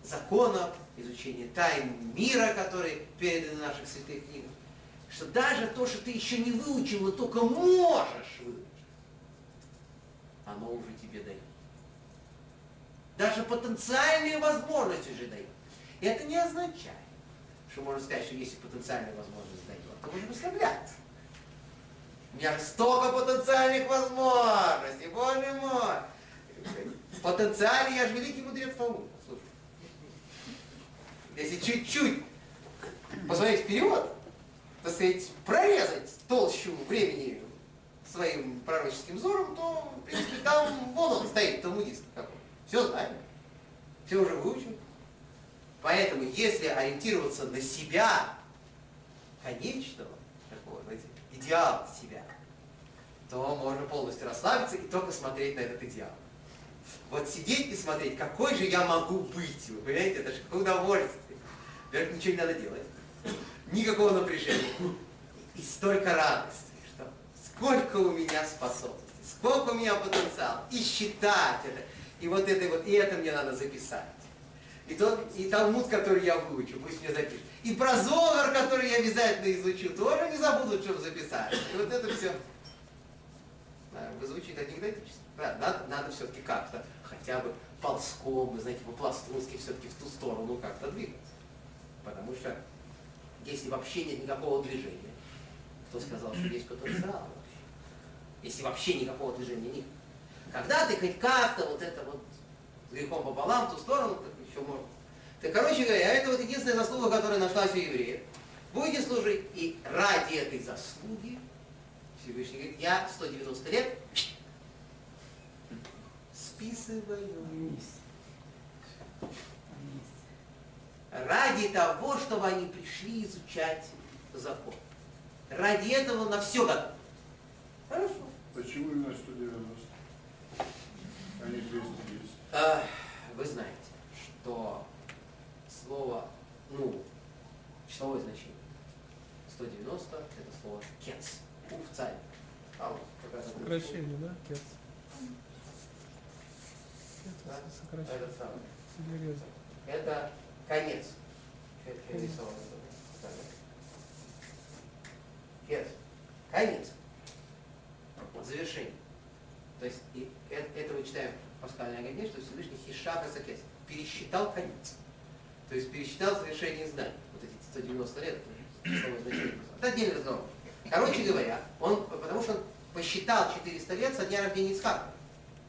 законов, изучение тайн мира, которые переданы в наших святых книгах, что даже то, что ты еще не выучил, но только можешь выучить, оно уже тебе дает. Даже потенциальные возможности уже дает. И это не означает, что можно сказать, что если потенциальная возможность дает, то можно расслабляться. У меня же столько потенциальных возможностей, боже мой. Потенциально я же великий мудрец Талмуда. Слушай. Если чуть-чуть посмотреть вперед, так сказать, прорезать толщу времени своим пророческим взором, то, в принципе, там вон он стоит, талмудист какой. Все знаем, все уже выучим. Поэтому, если ориентироваться на себя, конечного, такого, знаете, идеал себя, то можно полностью расслабиться и только смотреть на этот идеал. Вот сидеть и смотреть, какой же я могу быть, вы понимаете, это же какое удовольствие. Во-первых, ничего не надо делать, никакого напряжения. И столько радости, что сколько у меня способностей, сколько у меня потенциал, и считать это, и вот это, вот, и это мне надо записать. И тот, и Талмуд, который я выучу, пусть мне запишет. И про Зовар, который я обязательно изучу, тоже не забуду, чтобы записать. И вот это все да, звучит анекдотически. Надо, надо все-таки как-то, хотя бы ползком, вы знаете, по-пластунски все-таки в ту сторону как-то двигаться. Потому что если вообще нет никакого движения, кто сказал, что есть потенциал? Если вообще никакого движения нет. Когда ты хоть как-то вот это вот с грехом пополам, в ту сторону, так еще можно. Так, короче говоря, это вот единственная заслуга, которая нашлась у евреев. Будете служить, и ради этой заслуги Всевышний говорит, я 190 лет списываю ради того, чтобы они пришли изучать закон. Ради этого на все готов. Хорошо. Почему именно 190? Не 210? А, Вы знаете, что слово, ну, числовое значение 190 это слово кец, уф, царь. А Сокращение, да? Кец. Да? Это сокращение. Это самое. Это конец. Кец. Конец. Завершение. То есть и э- это мы читаем в Пасхальной Агоне, что Всевышний Хишаха Сакес пересчитал конец. То есть пересчитал завершение знаний. Вот эти 190 лет, это отдельный разговор. Короче говоря, он, потому что он посчитал 400 лет со дня рождения Ицхака.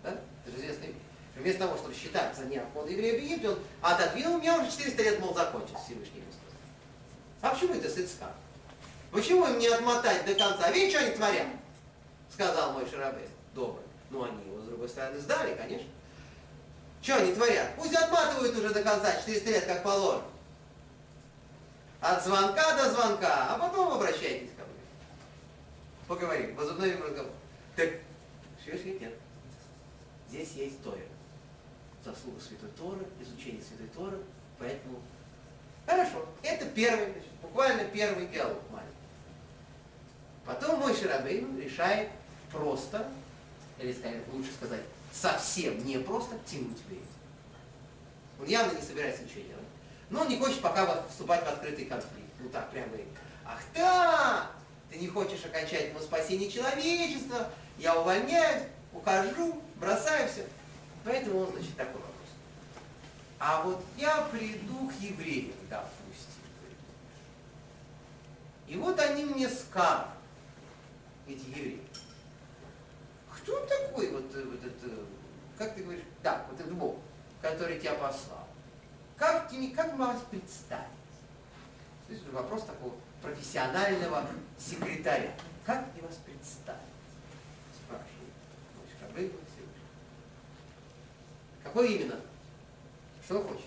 Да? Это же известная вещь. Вместо того, чтобы считать за дня еврея в Египет, он отодвинул, меня уже 400 лет, мол, закончился Всевышний Христос. А почему это с Ицхаком? Почему им не отмотать до конца? Видите, что они творят? Сказал мой Шарабей. Добрый. Ну, они его, с другой стороны, сдали, конечно. Что они творят? Пусть отматывают уже до конца, 400 лет, как положено. От звонка до звонка, а потом обращайтесь ко мне. Поговорим, возобновим разговор. Так, нет. Здесь есть Тора. Заслуга Святой Торы, изучение Святой Торы, поэтому... Хорошо, это первый, значит, буквально первый диалог маленький. Потом мой Шарабейн решает просто, или сказать, лучше сказать, совсем не просто тянуть время. Он явно не собирается ничего делать. Но он не хочет пока вступать в открытый конфликт. Ну так прямо и, ах да, ты не хочешь окончательного спасения человечества, я увольняюсь, ухожу, бросаю все. Поэтому он, значит, такой вопрос. А вот я приду к евреям, допустим. И вот они мне скажут, эти евреи, кто такой, вот, э, вот этот, э, как ты говоришь, да, вот этот Бог, который тебя послал? Как, тебе, как вас представить? То есть вопрос такого профессионального секретаря. Как мне вас представить? Спрашивает. Бы, Какой именно? Что он хочет?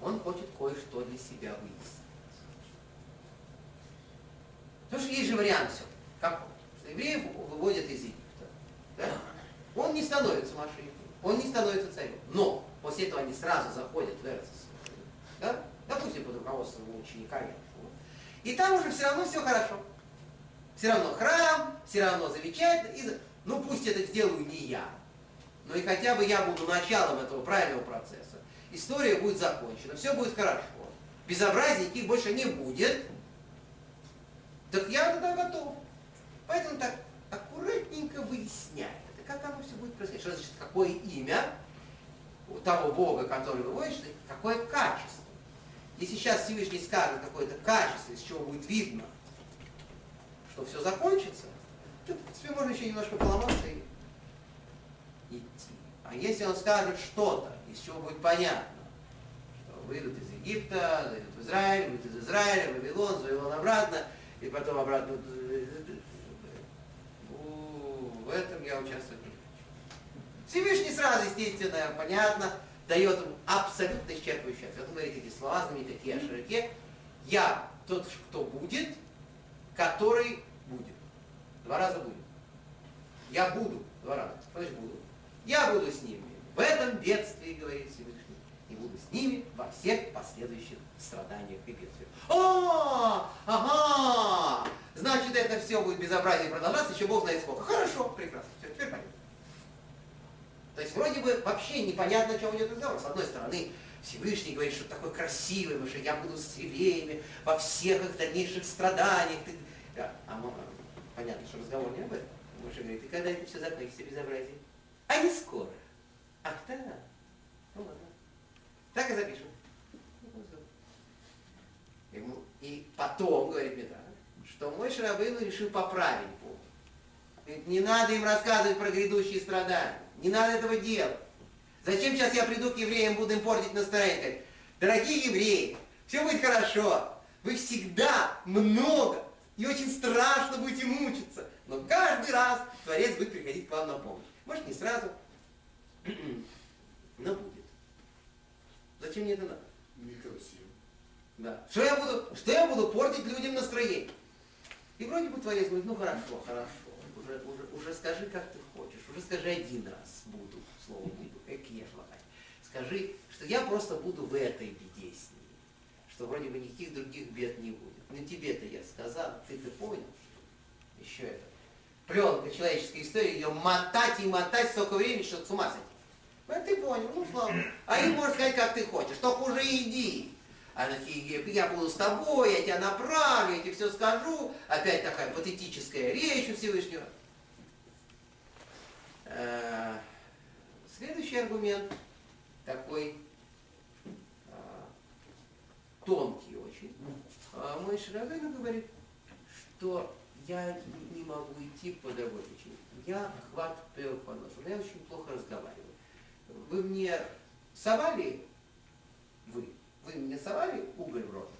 Он хочет кое-что для себя выяснить. Потому что есть же вариант все. Как он? Евреев выводят из Египта. Да? Он не становится машиной, он не становится царем. Но после этого они сразу заходят в Эрцис. Да? Допустим, под руководством ученика Якова. И там уже все равно все хорошо. Все равно храм, все равно замечательно. И, ну пусть это сделаю не я, но и хотя бы я буду началом этого правильного процесса. История будет закончена, все будет хорошо. Безобразий никаких больше не будет. Так я тогда готов. Поэтому так аккуратненько выясняет, как оно все будет происходить. Что значит, какое имя у того Бога, который выводишь, какое качество. Если сейчас Всевышний скажет какое-то качество, из чего будет видно, что все закончится, то тебе можно еще немножко поломаться и идти. А если он скажет что-то, из чего будет понятно, что выйдут из Египта, зайдут в Израиль, выйдут из Израиля, в Вавилон, в Вавилон обратно, и потом обратно в этом я участвовать не хочу. Всевышний сразу, естественно, понятно, дает ему абсолютно исчерпывающий ответ. Он говорит эти слова знаменитые о широке. Я тот, кто будет, который будет. Два раза будет. Я буду. Два раза. То есть буду. Я буду с ними. В этом бедствии, говорит Всевышний, и буду с ними во всех последующих страданиях и бедствиях. О, ага, значит это все будет безобразие продолжаться, еще Бог знает сколько. Хорошо, прекрасно, все, теперь понятно. То есть вроде бы вообще непонятно, о чем идет разговор. С одной стороны, Всевышний говорит, что такой красивый, что я буду с евреями во всех их дальнейших страданиях. Да. А понятно, что разговор не об этом. Моше говорит, и когда это все закончится, безобразие? А не скоро. Ах, да. Ну ладно. Так и запишем. Ему, и потом, говорит Медраж, что мой Шарабейну решил поправить Бога. Говорит, не надо им рассказывать про грядущие страдания. Не надо этого делать. Зачем сейчас я приду к евреям, буду им портить настроение? Говорит, дорогие евреи, все будет хорошо. Вы всегда много и очень страшно будете мучиться. Но каждый раз Творец будет приходить к вам на помощь. Может, не сразу, но будет. Зачем мне это надо? Некрасиво. Да. Что я буду, что я буду портить людям настроение? И вроде бы Творец говорит, ну хорошо, хорошо, уже, уже, уже скажи, как ты хочешь, уже скажи один раз буду, слово буду, какие плохая. Скажи, что я просто буду в этой беде с ней, что вроде бы никаких других бед не будет. Ну тебе-то я сказал, ты-то понял, что еще это пленка человеческой истории, ее мотать и мотать столько времени, что с ума сойти. Ну, ты понял, ну слава. А им можно сказать, как ты хочешь, только уже иди. А я буду с тобой, я тебя направлю, я тебе все скажу. Опять такая патетическая речь у Всевышнего. Э, следующий аргумент такой а, тонкий очень. А мой Шарабейн говорит, что я не могу идти по другой. Я хват я очень плохо разговариваю. Вы мне совали, вы, вы мне совали уголь в рот?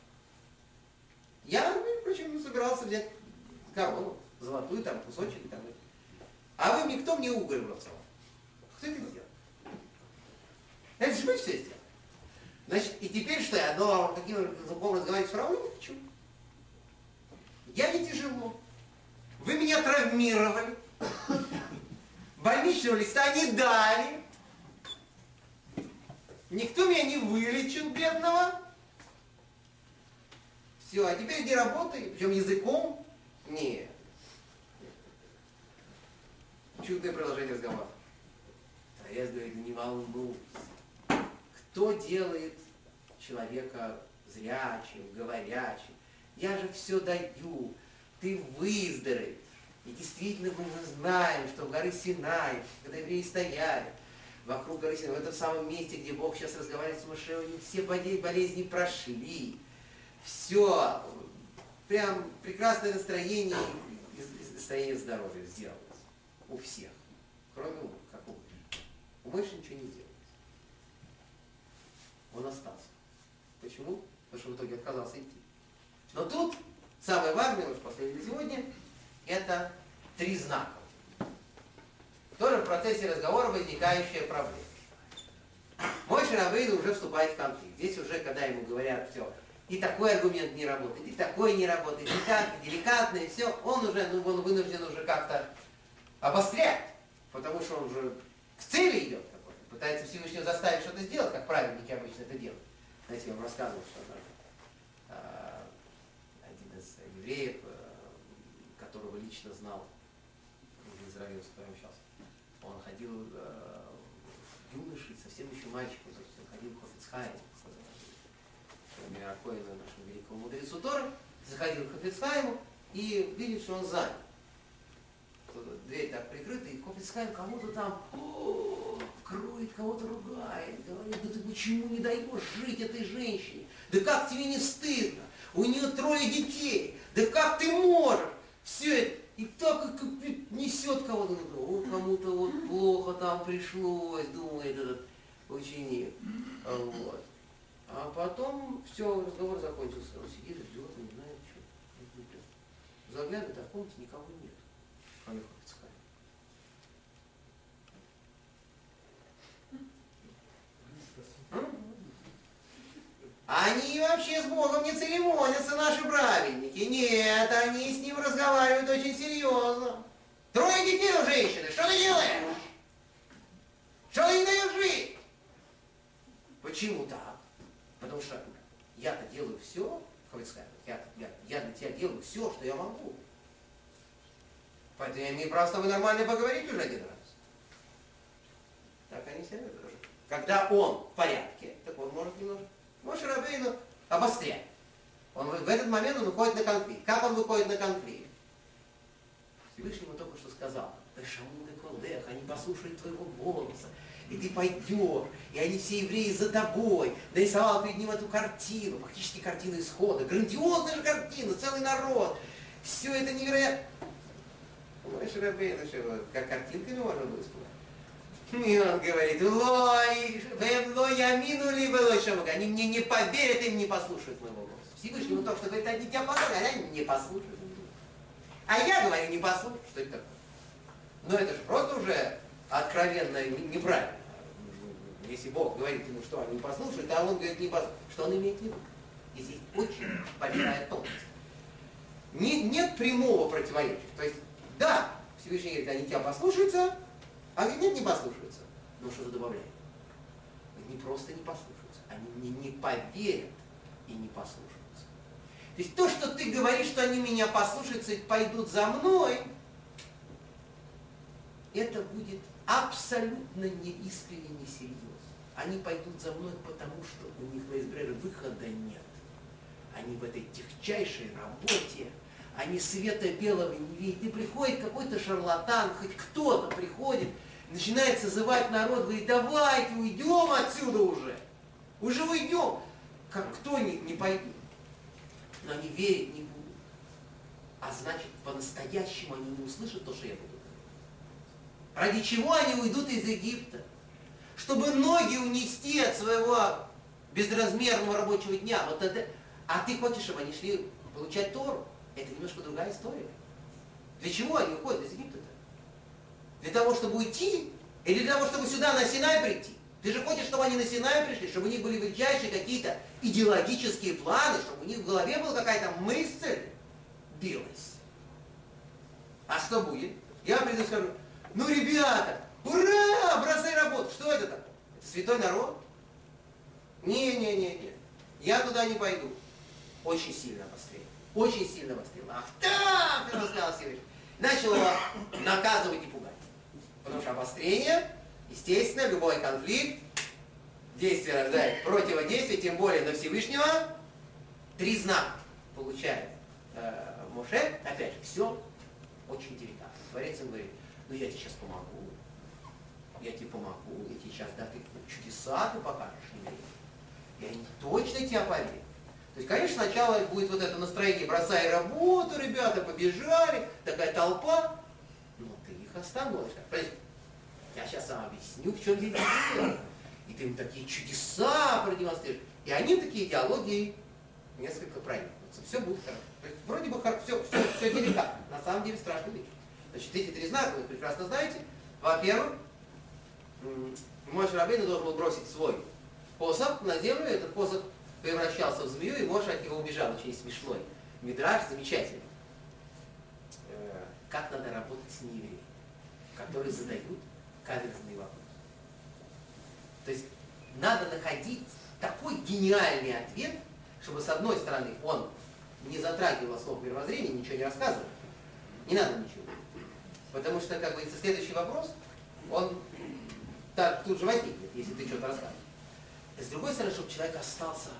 Я, между прочим, не собирался взять корону, золотую там, кусочек там. А вы мне, кто мне уголь в рот совал? Кто это сделал? Это же вы все сделали. Значит, и теперь что, я дома таким языком разговаривать все равно не хочу. Я не тяжело. Вы меня травмировали. Больничного листа не дали. Никто меня не вылечил, бедного. Все, а теперь иди работай, причем языком. Нет. Чудное продолжение разговора. Творец говорит, не волнуйся. Кто делает человека зрячим, говорячим? Я же все даю. Ты выздоровеешь. И действительно мы знаем, что в горы Синай, когда евреи стояли, вокруг горы Синай, в этом самом месте, где Бог сейчас разговаривает с Моше, все болезни прошли. Все, прям прекрасное настроение, настроение здоровья сделалось у всех, кроме у как у Мойши ничего не сделалось. Он остался. Почему? Потому что в итоге отказался идти. Но тут самое важное, уж последнее сегодня, это три знака. Тоже в процессе разговора возникающая проблема. Мой Шарабейн уже вступает в конфликт. Здесь уже, когда ему говорят, все, и такой аргумент не работает, и такой не работает, и так, и деликатно, и все, он уже, ну, он вынужден уже как-то обострять, потому что он уже к цели идет какой-то, пытается Всевышнего заставить что-то сделать, как праведники обычно это делают. Знаете, я вам рассказывал, что а, один из евреев, а, которого лично знал в Израиле, с которым сейчас, ходил а, юношей, совсем еще мальчиком, то есть он ходил в Хофицхайм, Миракоину, нашему великому мудрецу Торы, заходил к Хофицхайму и видит, что он занят дверь так прикрыта, и Хофицхайм кому-то там кроет, кого-то ругает, говорит, да ты почему не даешь жить этой женщине? Да как тебе не стыдно? У нее трое детей, да как ты можешь? Все это, и так как несет кого-то, кому-то вот плохо там пришлось, думает этот ученик. Вот. А потом все, разговор закончился. Он сидит, ждет, не знает, что. Заглядывает, а в комнате никого нет кроме Хофицхайма. Они вообще с Богом не церемонятся, наши праведники. Нет, они с ним разговаривают очень серьезно. Трое детей у женщины, что ты делаешь? Что ты не даешь жить? Почему так? Потому что я-то делаю все, я, я, я для тебя делаю все, что я могу. Поэтому я имею право с тобой нормально поговорить уже один раз. Так они себя ведут. Когда он в порядке, так он может немножко, может Рабейну обострять. Он в этот момент он выходит на конфликт. Как он выходит на конфликт? Всевышний ему только что сказал, Шамуд и Колдех, они послушают твоего голоса, и ты пойдешь, и они все евреи за тобой. Нарисовал перед ним эту картину, фактически картину исхода, грандиозная же картина, целый народ. Все это невероятно. Мой Шарабейн, как картинками можно было испугать? И он говорит, лой, лой, ямину ли было шамука. Они мне не поверят, им не послушают моего голоса. Всевышний ему только что говорит, они тебя послушают, а они не послушают. А я говорю, не послушаю. Что это такое? Но это же просто уже откровенно неправильно. Если Бог говорит ему, что они не послушают, а он говорит, не послушают. Что он имеет в виду? Здесь очень большая тонкость. Нет, нет прямого противоречия. То есть да, Всевышний говорит, они тебя послушаются, говорит, нет, не послушаются. Но что-то добавляет. Не просто не послушаются, они мне не поверят и не послушаются. То есть то, что ты говоришь, что они меня послушаются и пойдут за мной, это будет абсолютно неискренне, несерьезно. Они пойдут за мной, потому что у них на избрании выхода нет. Они в этой техчайшей работе они света белого не видят. И приходит какой-то шарлатан, хоть кто-то приходит, начинает созывать народ, говорит, давайте уйдем отсюда уже. Уже уйдем. Как кто не, не пойдет. Но они верить не будут. А значит, по-настоящему они не услышат то, что я буду говорить. Ради чего они уйдут из Египта? Чтобы ноги унести от своего безразмерного рабочего дня. Вот это. А ты хочешь, чтобы они шли получать Тору? Это немножко другая история. Для чего они уходят из Египта-то? Для того, чтобы уйти? Или для того, чтобы сюда на Синай прийти? Ты же хочешь, чтобы они на Синай пришли, чтобы у них были величайшие какие-то идеологические планы, чтобы у них в голове была какая-то мысль билась. А что будет? Я приду и скажу, ну, ребята, ура, бросай работу. Что это такое? Это святой народ? Не-не-не-не, я туда не пойду. Очень сильно обострил. Очень сильно обострил. Ах так, ты рассказал Всевышний. Начал его наказывать и пугать. Потому что обострение, естественно, любой конфликт, действие рождает противодействие, тем более на Всевышнего. Три знака получает э, Моше. Опять же, все очень деликатно. Творец им говорит, ну я тебе сейчас помогу, я тебе помогу, я тебе сейчас, да, ты чудеса ты покажешь евреям. И они точно тебя поверят. То есть, конечно, сначала будет вот это настроение, бросай работу, ребята, побежали, такая толпа, их остановишь. Подожди, я сейчас вам объясню, в чем дело. И ты им такие чудеса продемонстрируешь. И они такие идеологии несколько проникнутся. Все будет хорошо. То есть вроде бы все, все, все деликатно. На самом деле страшная вещь. Значит, эти три знака вы прекрасно знаете. Во-первых, Моше Рабейну должен был бросить свой посох на землю, этот посох превращался в змею, и Моше от него убежал. Очень смешной. Мидраж замечательный. Э, как надо работать с неевреями, которые задают каверзные вопросы. То есть надо находить такой гениальный ответ, чтобы с одной стороны он не затрагивал основу мировоззрения, ничего не рассказывал. Не надо ничего. Потому что, как говорится, следующий вопрос, он так тут же возникнет, если ты что-то расскажешь. С другой стороны, чтобы человек остался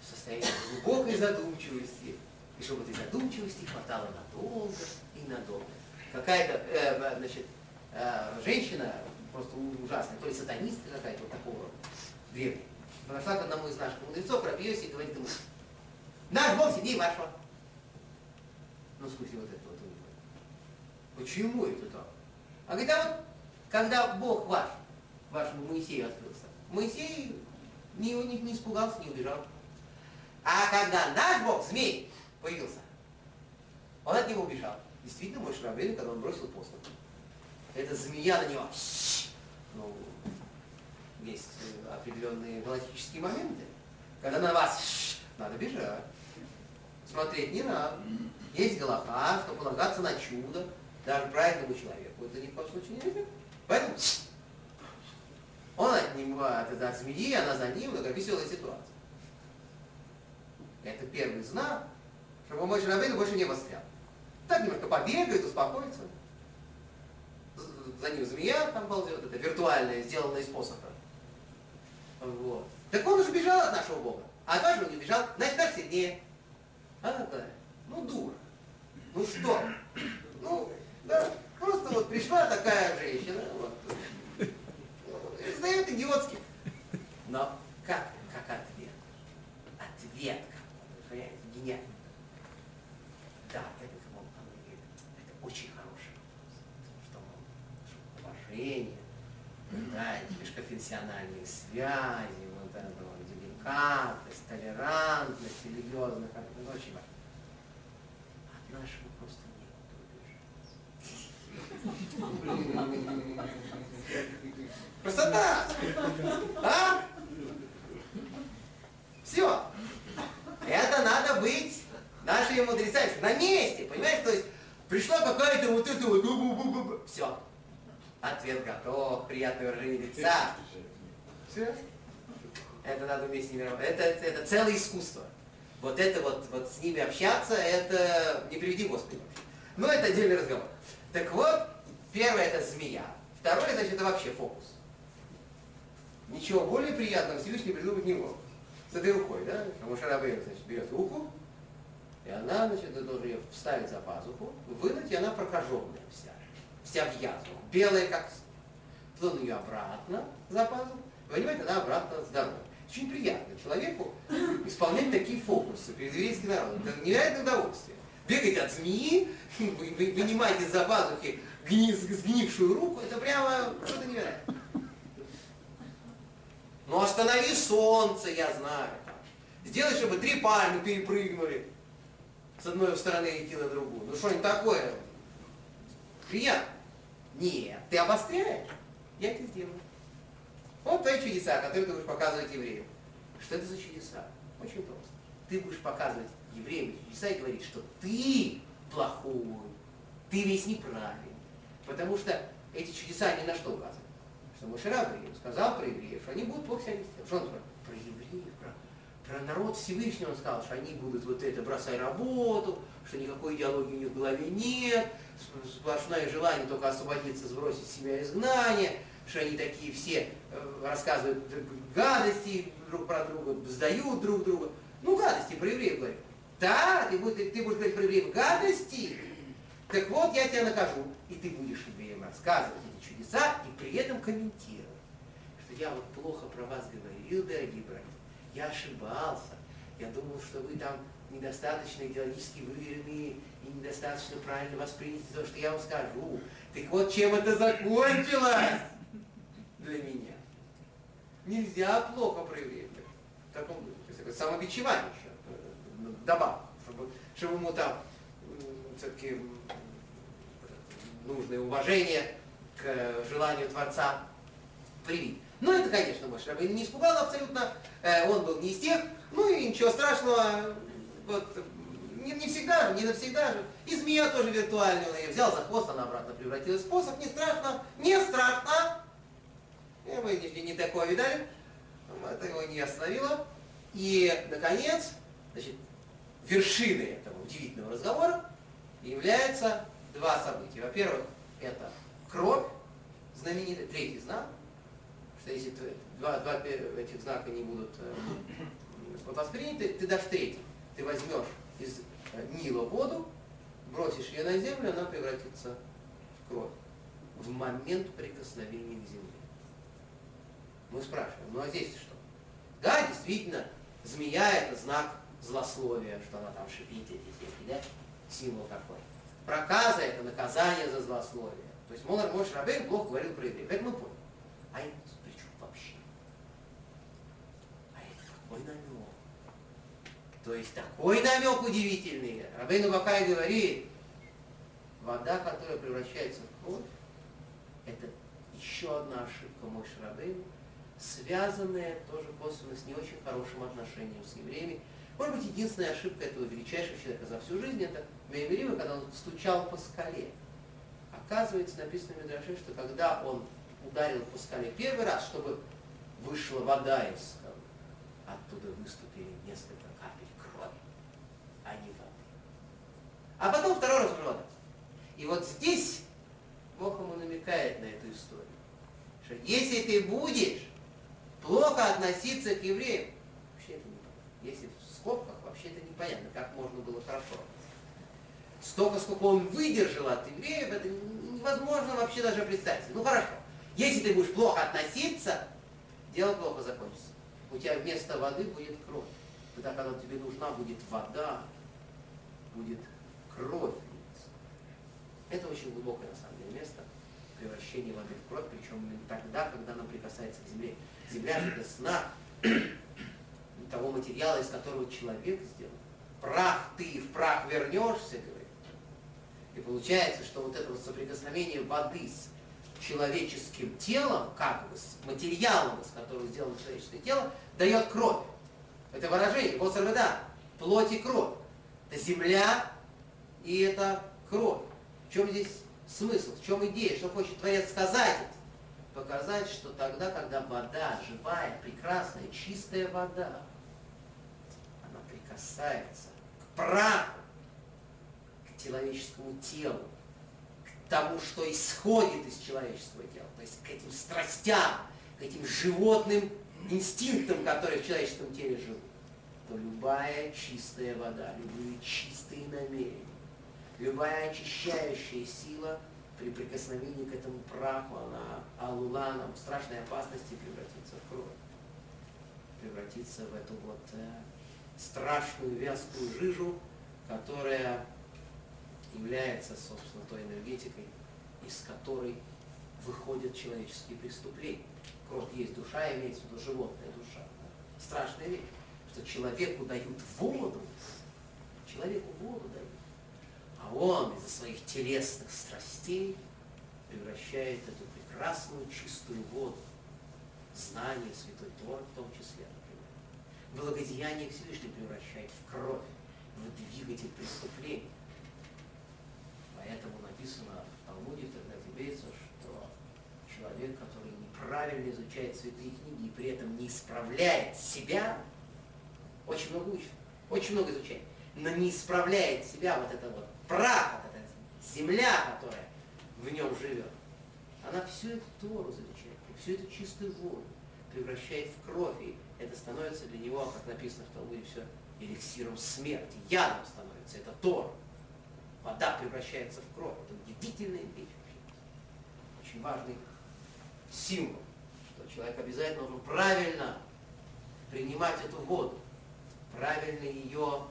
в состоянии глубокой задумчивости, и чтобы этой задумчивости хватало надолго и надолго. Какая-то, э, значит, э, женщина, просто ужасная, то ли сатанистка какая-то вот такого древняя, подошла к одному из наших мудрецов, пропьется и говорит ему, наш Бог сиди вашего. Ну, смысле, вот это вот. Почему это так? А говорит, а вот, когда Бог ваш, вашему Моисею открылся, Моисей не, не, не испугался, не убежал. А когда наш Бог, змей, появился, он от него убежал. Действительно, мой Шрабейн, когда он бросил посох, эта змея на него, ну, есть определенные галактические моменты, когда на вас надо бежать, смотреть не надо. Есть Галаха, что полагаться на чудо, даже правильному человеку, это ни в коем случае не любит. Поэтому он от него, от, от змеи, она за ним, такая веселая ситуация. Это первый знак, чтобы мой Шрабейн больше не вострял. Так немножко побегает, успокоится. За ним змея там ползет, это виртуальная, сделанная из посоха. Вот. Так он уже бежал от нашего Бога. А от вашего не бежал, значит, наш сильнее. А, да. Ну, дура. Ну что? Ну, да, просто вот пришла такая женщина, вот, и задает идиотский. Но как, как ответ? Ответ какой, понимаете. Да, это, мол, это очень хороший вопрос, что, мол, уважение, да, эти межконфессиональные связи, вот это вот, деликатность, толерантность, религиозных, это очень важно. От нашего просто некуда убежать. Красота! А? Все. Это надо быть нашими мудрецами на месте, понимаешь? То есть пришла какая-то вот эта вот... Все. Ответ готов, приятное выражение лица. Все. Это надо уметь с ними работать. Это, это, это целое искусство. Вот это вот, вот с ними общаться, это не приведи Господи. Но это отдельный разговор. Так вот, первое это змея. Второе, значит, это вообще фокус. Ничего более приятного Всевышний придумать не мог. С этой рукой, да? Потому что Рабейн, значит, берет руку, и она, значит, должен ее вставить за пазуху, вынуть, и она прокаженная вся. Вся в язвах, белая как Потом ее обратно за пазуху, понимаете, она обратно здоровая. Очень приятно человеку исполнять такие фокусы перед еврейским народом. Это невероятное удовольствие. Бегать от змеи, вы- вы- вынимать из-за пазухи гни- сгнившую руку, это прямо что-то невероятное. Ну останови солнце, я знаю. Сделай, чтобы три пальмы перепрыгнули с одной стороны идти на другую. Ну что-нибудь такое. Приятно. Нет, ты обостряешь, я это сделаю. Вот твои чудеса, которые ты будешь показывать евреям. Что это за чудеса? Очень просто. Ты будешь показывать евреям чудеса и говорить, что ты плохой, ты весь неправильный. Потому что эти чудеса ни на что указывают. Что Мошераб сказал про евреев, что они будут плохо себя вести. Что он сказал? Про евреев, про, про народ Всевышнего он сказал, что они будут вот это бросай работу, что никакой идеологии у них в голове нет, сплошное желание только освободиться, сбросить себя изгнание, что они такие все э, рассказывают гадости друг про друга, сдают друг друга. Ну, гадости про евреев говорят. Да, ты будешь, ты будешь говорить про евреев гадости, так вот я тебя накажу. И ты будешь евреям рассказывать эти чудеса и при этом комментировать, что я вот плохо про вас говорил, дорогие братья, я ошибался, я думал, что вы там недостаточно идеологически выверены и недостаточно правильно восприняли то, что я вам скажу. Так вот, чем это закончилось для меня? Нельзя плохо про евреев говорить. в таком самобичевание еще э, добавок, чтобы, чтобы ему там все-таки нужное уважение к желанию Творца привить. Ну, это, конечно, Моше Рабейну не испугало абсолютно, э, он был не из тех, ну и ничего страшного, вот, не, не всегда же, не навсегда же. И змея тоже виртуальная, он ее взял за хвост, она обратно превратилась в посох, не страшно, не страшно. И мы не, не такое видали, это его не остановило. И, наконец, значит, вершиной этого удивительного разговора является два события. Во-первых, это кровь, знаменитый третий знак, что если два, два этих знака не будут э, восприняты, ты дашь третий. Ты возьмешь из э, Нила воду, бросишь ее на землю, она превратится в кровь в момент прикосновения к земле. Мы спрашиваем, ну а здесь что? Да, действительно, змея это знак злословия, что она там шипит, эти, эти, да? Символ такой. Проказа это наказание за злословие. То есть Монар Мош Рабейн плохо говорил про евреев. Это мы поняли. А это при чем вообще? А это какой намек? То есть такой намек удивительный. Рабейн Бакай говорит, вода, которая превращается в кровь, это еще одна ошибка Мош Рабейна, связанная тоже косвенно с не очень хорошим отношением с евреями. Может быть, единственная ошибка этого величайшего человека за всю жизнь, это Меймерива, когда он стучал по скале. Оказывается, написано в Мидраше, что когда он ударил по скале первый раз, чтобы вышла вода из скалы, оттуда выступили несколько капель крови, а не воды. А потом второй раз вода. И вот здесь Бог ему намекает на эту историю, что если ты будешь плохо относиться к евреям, вообще это непонятно. Если в скобках, вообще это непонятно, как можно было хорошо. Столько, сколько он выдержал от евреев, это невозможно вообще даже представить. Ну хорошо, если ты будешь плохо относиться, дело плохо закончится. У тебя вместо воды будет кровь. Тогда, когда тебе нужна будет вода, будет кровь. литься. Это очень глубокое на самом деле место превращения воды в кровь, причем именно тогда, когда она прикасается к земле. Земля это знак того материала, из которого человек сделан. Прах ты, в прах вернешься, говорит. И получается, что вот это вот соприкосновение воды с человеческим телом, как бы с материалом, из которого сделано человеческое тело, дает кровь. Это выражение, вода, плоть и кровь. Это земля и это кровь. В чем здесь смысл, в чем идея, что хочет Творец сказать? Показать, что тогда, когда вода живая, прекрасная, чистая вода, она прикасается к праху, к человеческому телу, к тому, что исходит из человеческого тела, то есть к этим страстям, к этим животным инстинктам, которые в человеческом теле живут, то любая чистая вода, любые чистые намерения, любая очищающая сила при прикосновении к этому праху, она алуланом в страшной опасности превратится в кровь. превратиться в эту вот э, страшную вязкую жижу, которая является, собственно, той энергетикой, из которой выходят человеческие преступления. Кровь есть душа, имеется в виду животная душа. да. Страшная вещь, что человеку дают воду, человеку воду дают, он из-за своих телесных страстей превращает эту прекрасную чистую воду, знание Святой Торы в том числе, например, благодеяние к Всевышнему превращает в кровь, в двигатель преступлений. Поэтому написано в Талмуде, тогда Тибейца, что человек, который неправильно изучает святые книги и при этом не исправляет себя, очень много учит, очень много изучает, но не исправляет себя, вот это вот прах, вот эта земля, которая в нем живет, она всю эту Тору замечает, всю эту чистую воду превращает в кровь, и это становится для него, как написано в Талмуде, все эликсиром смерти, ядом становится, это Тор. Вода превращается в кровь. Это удивительная вещь. Очень важный символ, что человек обязательно должен правильно принимать эту воду, правильно ее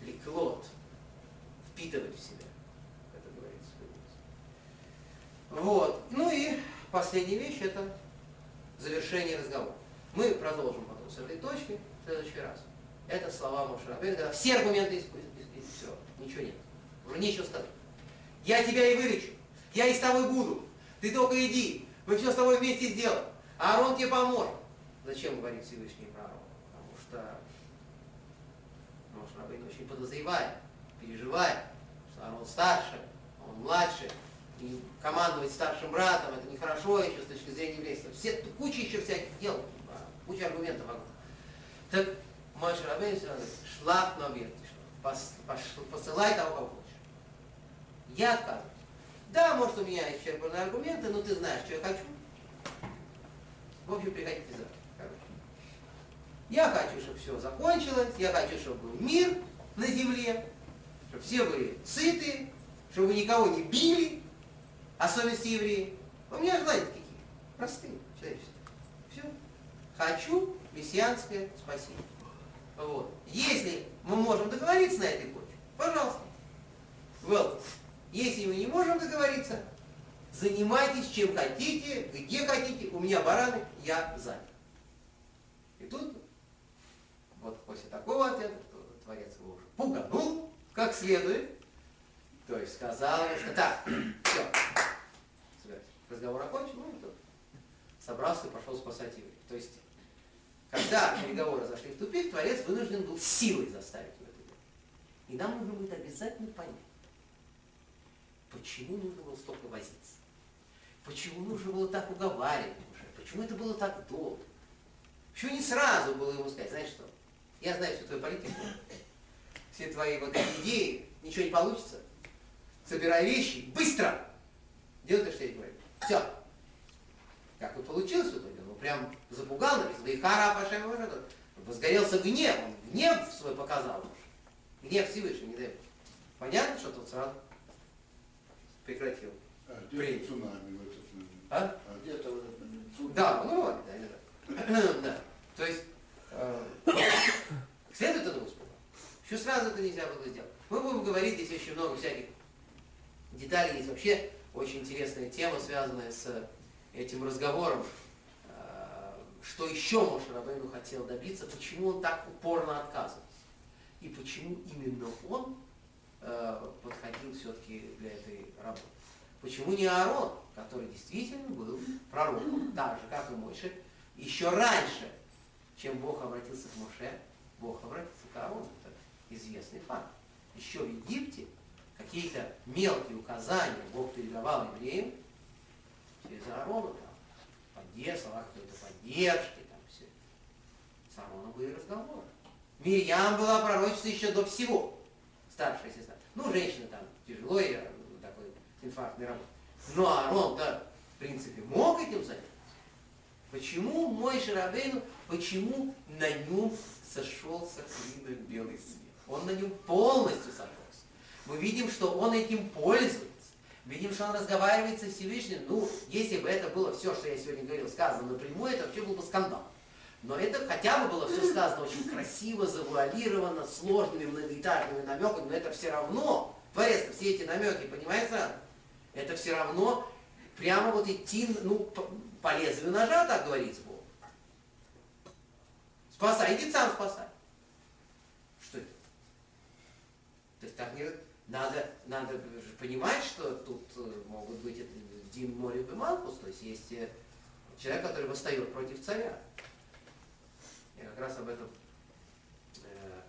леклот, впитывать в себя, это говорится. Вот. Ну и последняя вещь это завершение разговора. Мы продолжим потом с этой точки в следующий раз. Это слова Мошарабейна, когда все аргументы используют, все, ничего нет. Уже нечего сказать. Я тебя и вылечу, я и с тобой буду. Ты только иди, мы все с тобой вместе сделаем. А Аарон тебе поможет. Зачем говорит Всевышний про Аарона? Потому что Мошарабейн очень подозревает, переживает, что Аарон старше, а он младше, и командовать старшим братом, это нехорошо еще с точки зрения еврейства. Все, куча еще всяких дел, а, куча аргументов вокруг. Так мой Шарабейн все равно шлак на посылай того, кого хочешь. Я отказываюсь. Да, может, у меня исчерпанные аргументы, но ты знаешь, что я хочу. В общем, приходите завтра. Я хочу, чтобы все закончилось, я хочу, чтобы был мир на земле, чтобы все были сыты, чтобы вы никого не били, особенности евреи. У меня желания такие, простые, человеческие. Все. Хочу мессианское спасение. Вот. Если мы можем договориться на этой почве, пожалуйста. Welcome. Если мы не можем договориться, занимайтесь чем хотите, где хотите, у меня бараны, я занят. И тут, вот после такого ответа, Творец его уже пуганул, как следует, то есть сказал ему, что так, все, разговор окончен, ну и тут собрался и пошел спасать евреев. То есть, когда переговоры зашли в тупик, Творец вынужден был силой заставить его это делать. И нам нужно будет обязательно понять, почему нужно было столько возиться, почему нужно было так уговаривать уже, почему это было так долго. Почему не сразу было ему сказать, знаешь что, я знаю всю твою политику, все твои вот эти идеи, ничего не получится, собирай вещи, быстро! Делай то, что я говорю. Все. Как и получилось в итоге, ну прям запугал, написано, и хара Пашем возгорелся гнев, он гнев свой показал уж. Гнев Всевышний, не дай Бог. Понятно, что тут сразу прекратил. А где Принято. цунами в этот момент? А? А где-то в этот момент цунами? Да, ну вот, да, да, да. да. То есть, э, следует этому Еще сразу это нельзя было сделать. Мы будем говорить, здесь очень много всяких деталей. Есть вообще очень интересная тема, связанная с этим разговором. Э, Что еще Моше Рабейну хотел добиться, почему он так упорно отказывался. И почему именно он э, подходил все-таки для этой работы. Почему не Аарон, который действительно был пророком, так же, как и Мойше, еще раньше, чем Бог обратился к Моше, Бог обратился к Аарону. Известный факт. Еще в Египте какие-то мелкие указания Бог передавал евреям через Аарона, там, поддержка, слова какой-то поддержки, там все. С Аароном были разговоры. Мирьям была пророчица еще до всего, старшая сестра. Ну, женщина там тяжело, и ну, такой инфарктный работа. Но Аарон-то, в принципе, мог этим заняться. Почему мой Шарабейну, почему на нем сошелся клином белый свет? Он на нем полностью сошелся. Мы видим, что он этим пользуется. Видим, что он разговаривает со Всевышним. Ну, если бы это было все, что я сегодня говорил, сказано напрямую, это вообще был бы скандал. Но это хотя бы было все сказано очень красиво, завуалировано, сложными многоэтажными намеками, но это все равно, творец все эти намеки, понимаете, сразу? это все равно прямо вот идти, ну, по, по лезвию ножа, так говорится Бог. Спасай, иди сам спасай. Что это? То есть так не... Надо, надо понимать, что тут э, могут быть это Дин Море и Малкус, то есть есть э, человек, который восстает против царя. Я как раз об этом, э,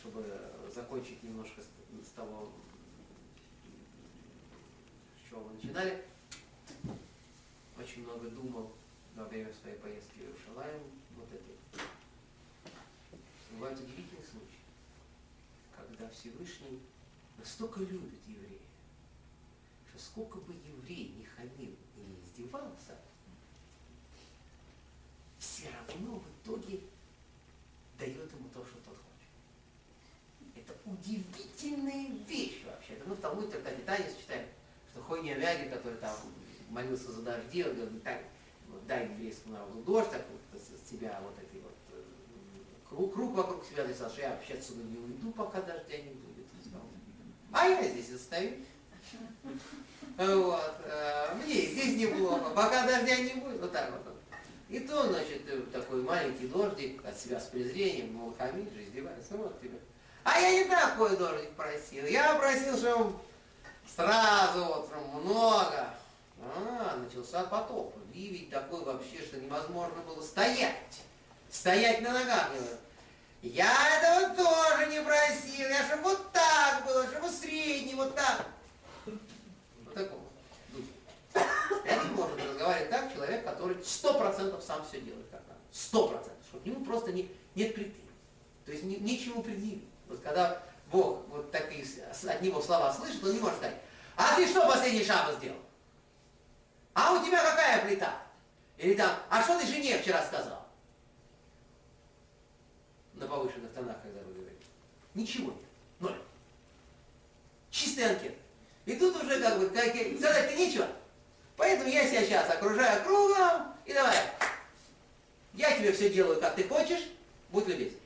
чтобы закончить немножко с, того, с чего мы начинали, очень много думал во время своей поездки в Иерушалаем, вот это. Бывают удивительные случаи, когда Всевышний настолько любит еврея, что сколько бы еврей не хамил и не издевался, все равно в итоге дает ему то, что тот хочет. Это удивительная вещь вообще. Это мы в Талмуде трактате Танис читаем, что Хойни Амяги, который там молился за дожди, он говорит, так, дай еврейскому народу дождь, так вот с себя вот эти вот э, круг, круг вокруг себя нарисовал, что я вообще отсюда не уйду, пока дождя не будет. А я здесь остаюсь. Вот. э, Мне здесь неплохо, пока дождя не будет. Вот так вот. И то, значит, э, такой маленький дождик от себя с презрением, мол, хамит же, издевается, ну вот тебе. А я не такой дождик просил. Я просил, чтобы сразу вот много. А, начался потоп. Ливень такой вообще, что невозможно было стоять. Стоять на ногах. Я этого тоже не просил. Я чтобы вот так было, чтобы средний, вот так. Вот такого. Это не может разговаривать так человек, который сто процентов сам все делает как надо. Сто процентов. Что к нему просто не, нет претензий. То есть ни, нечему предъявить. Вот когда Бог вот такие от него слова слышит, он не может сказать, а ты что последний шаббат сделал? А у тебя какая плита? Или там, а что ты жене вчера сказал? На повышенных тонах, когда вы говорите. Ничего нет. Ноль. Чистая анкета. И тут уже как бы сказать-то нечего. Поэтому я себя сейчас окружаю кругом и давай. Я тебе все делаю, как ты хочешь, будь любезен.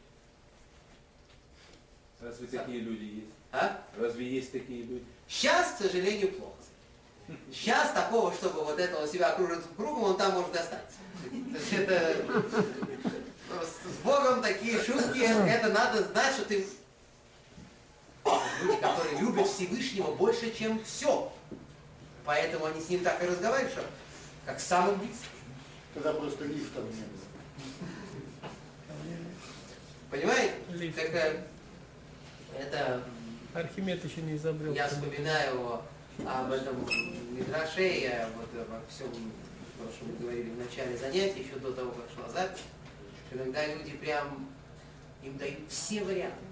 Разве такие люди есть? А? Разве есть такие люди? Сейчас, к сожалению, плохо. Сейчас такого, чтобы вот этого себя окружить кругом, он там может. То есть это с Богом такие шутки, это надо знать, что ты люди, которые любят Всевышнего больше, чем все. Поэтому они с ним так и разговаривают, что как с самым близким. Тогда просто лифтом не было. Понимаете? Лифт. Так, это Архимед еще не изобрел. я вспоминаю об этом Мидраше, я вот обо всем, то, что мы говорили в начале занятия, еще до того, как шла запись, иногда люди прям, им дают все варианты.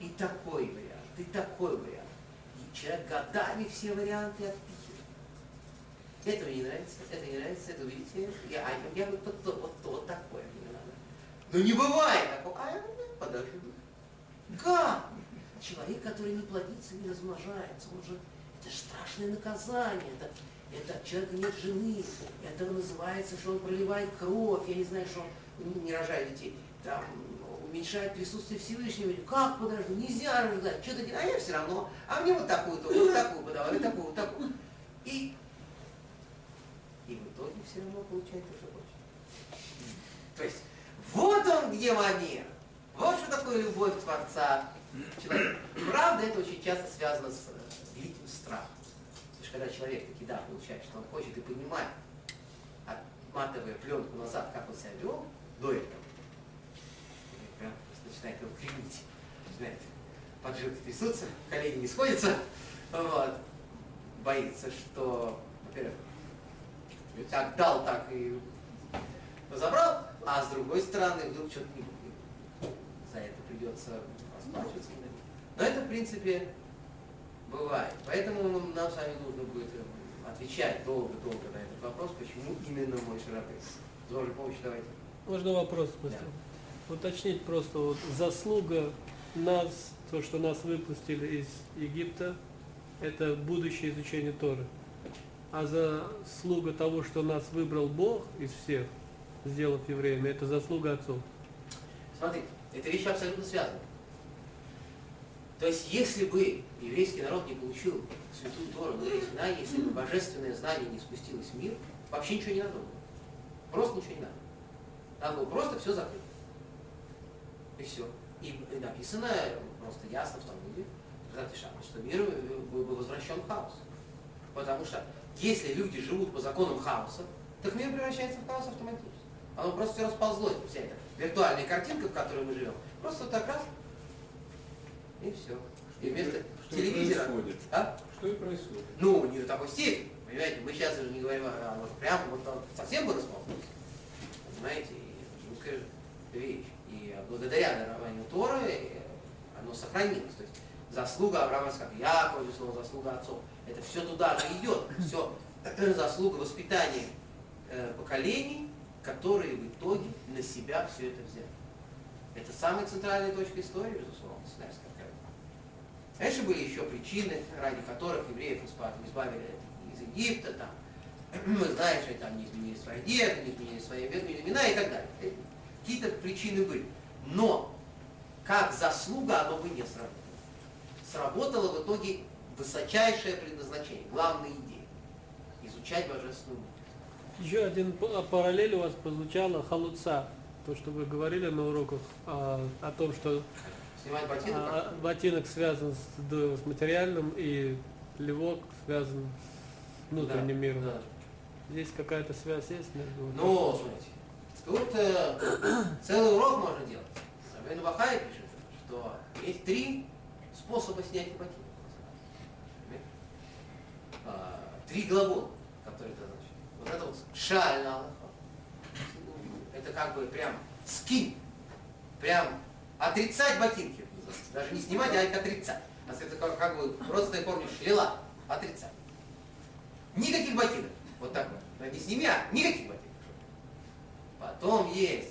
И такой вариант, и такой вариант. И человек годами все варианты отпихивает. Это мне не нравится, это не нравится, это видите, я, а я вот, вот, вот, вот, такое мне надо. Ну не бывает такого. А я подожди. Как? Человек, который не плодится, не размножается, он же, это страшное наказание, это, это человека нет жены, это называется, что он проливает кровь, я не знаю, что он не рожает детей, там уменьшает присутствие Всевышнего. Как подожди, нельзя рождать, что ты делаешь? А я все равно, а мне вот такую-то, вот такую подавай, такую, вот такую. И, и в итоге все равно получает то, что хочет. То есть, вот он где момент. Вот что такое любовь Творца человека. Правда, это очень часто связано с э, великим страхом. Потому что когда человек таки да, получает, что он хочет и понимает, отматывая пленку назад, как он себя вел до этого, и прям просто начинает его кривить. Знаете, поджилки трясутся, колени не сходятся, вот. боится, что, во-первых, как дал, так и забрал, а с другой стороны вдруг что-то не за это придется расплачиваться. Но это, в принципе, бывает. Поэтому нам с вами нужно будет отвечать долго-долго на этот вопрос, почему именно мой шарапес. Тоже помощь давайте. Можно вопрос быстро? Уточнить просто вот заслуга нас, то, что нас выпустили из Египта, это будущее изучение Торы. А заслуга того, что нас выбрал Бог из всех, сделав евреями, это заслуга отцов. Смотрите, это вещи абсолютно связаны. То есть, если бы еврейский народ не получил святую Тору на Синай, если бы божественное знание не спустилось в мир, вообще ничего не надо было. Просто ничего не надо. Надо было просто все закрыть. И все. И, и написано просто ясно в Талмуде, что мир был бы возвращен в хаос. Потому что если люди живут по законам хаоса, так мир превращается в хаос автоматически. Оно просто все расползлось, вся эта виртуальная картинка, в которой мы живем. Просто вот так раз, и все. И вместо Что телевизора... происходит. А? Что и происходит. Ну, не до такой степени. Понимаете, мы сейчас уже не говорим о вот прям вот совсем бы расползлось. Понимаете, жуткая вещь. И благодаря дарованию Торы э, оно сохранилось. То есть заслуга Авраама, как Якова, слово заслуга отцов. Это все туда же идет. Все заслуга воспитания э, поколений, которые в итоге на себя все это взяли. Это самая центральная точка истории, безусловно, Синайская гора. Конечно, были еще причины, ради которых евреев избавили из Египта, там, мы знаем, что они там не изменили свои одежды, не изменили свои имена и так далее. Какие-то причины были. Но как заслуга оно бы не сработало. Сработало в итоге высочайшее предназначение, главная идея. Изучать божественную мудрость. Еще один п- параллель у вас прозвучала халуца. То, что вы говорили на уроках а, о том, что Снимать ботинок, а, ботинок связан с, с материальным и левок связан с внутренним Да, миром. да. Здесь какая-то связь есть между... Ну, смотрите, тут э, целый урок можно делать. Рабейну Бахай пишет, что есть три способа ботинок. Понимаете? А, Три глагола, которые это значит. Вот это вот шаль на Аллаха. Это как бы прям скинь, прям отрицать ботинки. Даже не снимать, а их отрицать. А это как, как бы родственная форме шлила, отрицать. Никаких ботинок. Вот так вот. Не сними, а никаких ботинок. Потом есть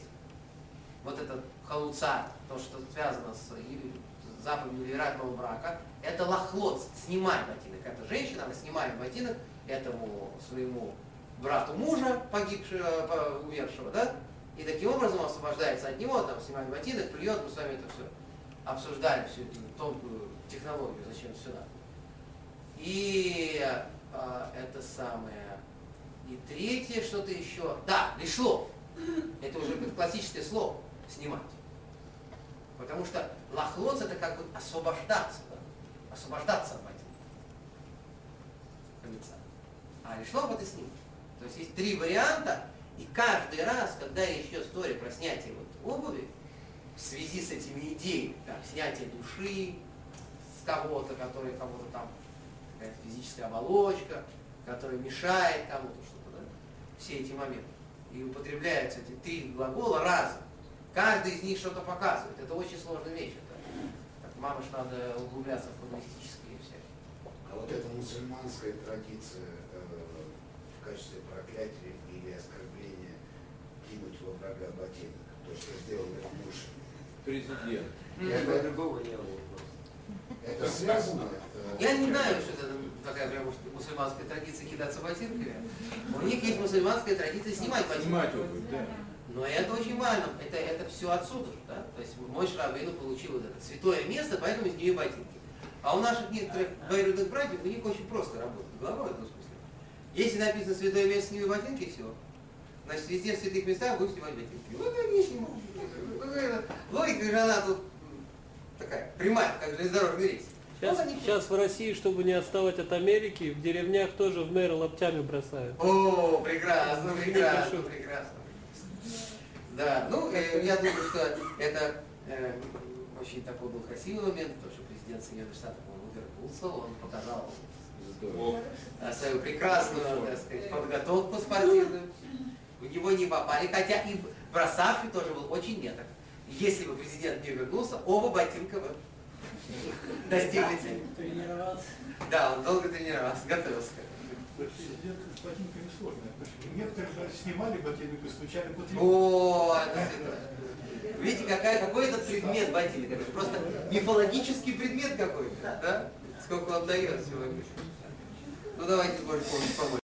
вот этот халуца, то, что связано с заповедью вероятного брака, это лохлот, снимай ботинок. Это женщина, она снимает ботинок этому своему брату мужа, погибшего, по- умершего, да? И таким образом освобождается от него, там снимает ботинок, плюет, мы с вами это все обсуждали, всю эту тонкую технологию, зачем надо. И а, это самое. И третье что-то еще. Да, лишло. Это уже классическое слово снимать. Потому что лохлоц это как бы освобождаться, да? освобождаться от ботинка. А лишло это снимать. То есть есть три варианта, и каждый раз, когда речь идет история про снятие вот обуви, в связи с этими идеями, там, снятие души с кого-то, который кого-то там, какая-то физическая оболочка, которая мешает кому-то что-то, да? все эти моменты. И употребляются эти три глагола разом. Каждый из них что-то показывает. Это очень сложная вещь. Это, как мамыш надо углубляться в футболистические все. А вот эта мусульманская традиция э, в качестве проклятия или оскорбления кинуть во врага ботинок, то, что сделал этот муж, Президент. это, другого не было просто. это связано? э, Я не знаю, что это такая прям мусульманская традиция кидаться ботинками. У них есть мусульманская традиция снимать ботинки. Снимать обувь, да. Но это очень важно, это, это все отсюда же, да? То есть мой Шрабейну получил вот это святое место, поэтому из нее ботинки. А у наших некоторых двоюродных братьев, у них очень просто работает голова в этом смысле. Если написано святое место, сними ботинки, все. Значит, везде в святых местах будем снимать ботинки. Вот они снимают. Логика же она тут такая, прямая, как железнодорожный рейс. Сейчас, сейчас в России, чтобы не отставать от Америки, в деревнях тоже в мэры лоптями бросают. О, прекрасно, прекрасно, прекрасно. Да, ну, э, я думаю, что это э, очень такой был красивый момент, потому что президент Соединенных Штатов, он увернулся, он показал э, свою прекрасную, так сказать, подготовку спортивную. В него не попали, хотя и бросавший тоже был очень меток. Если бы президент не вернулся, оба ботинка бы достигли цели. Тренироваться. Да, он долго тренировался, готовился к этому. Президент с ботинками сложно. Некоторые даже снимали ботинок и стучали по. Вот. Видите, какая, какой это предмет ботинок? Это же просто мифологический предмет какой-то, да? Сколько он дает сегодня. Ну давайте, помощь, помочь.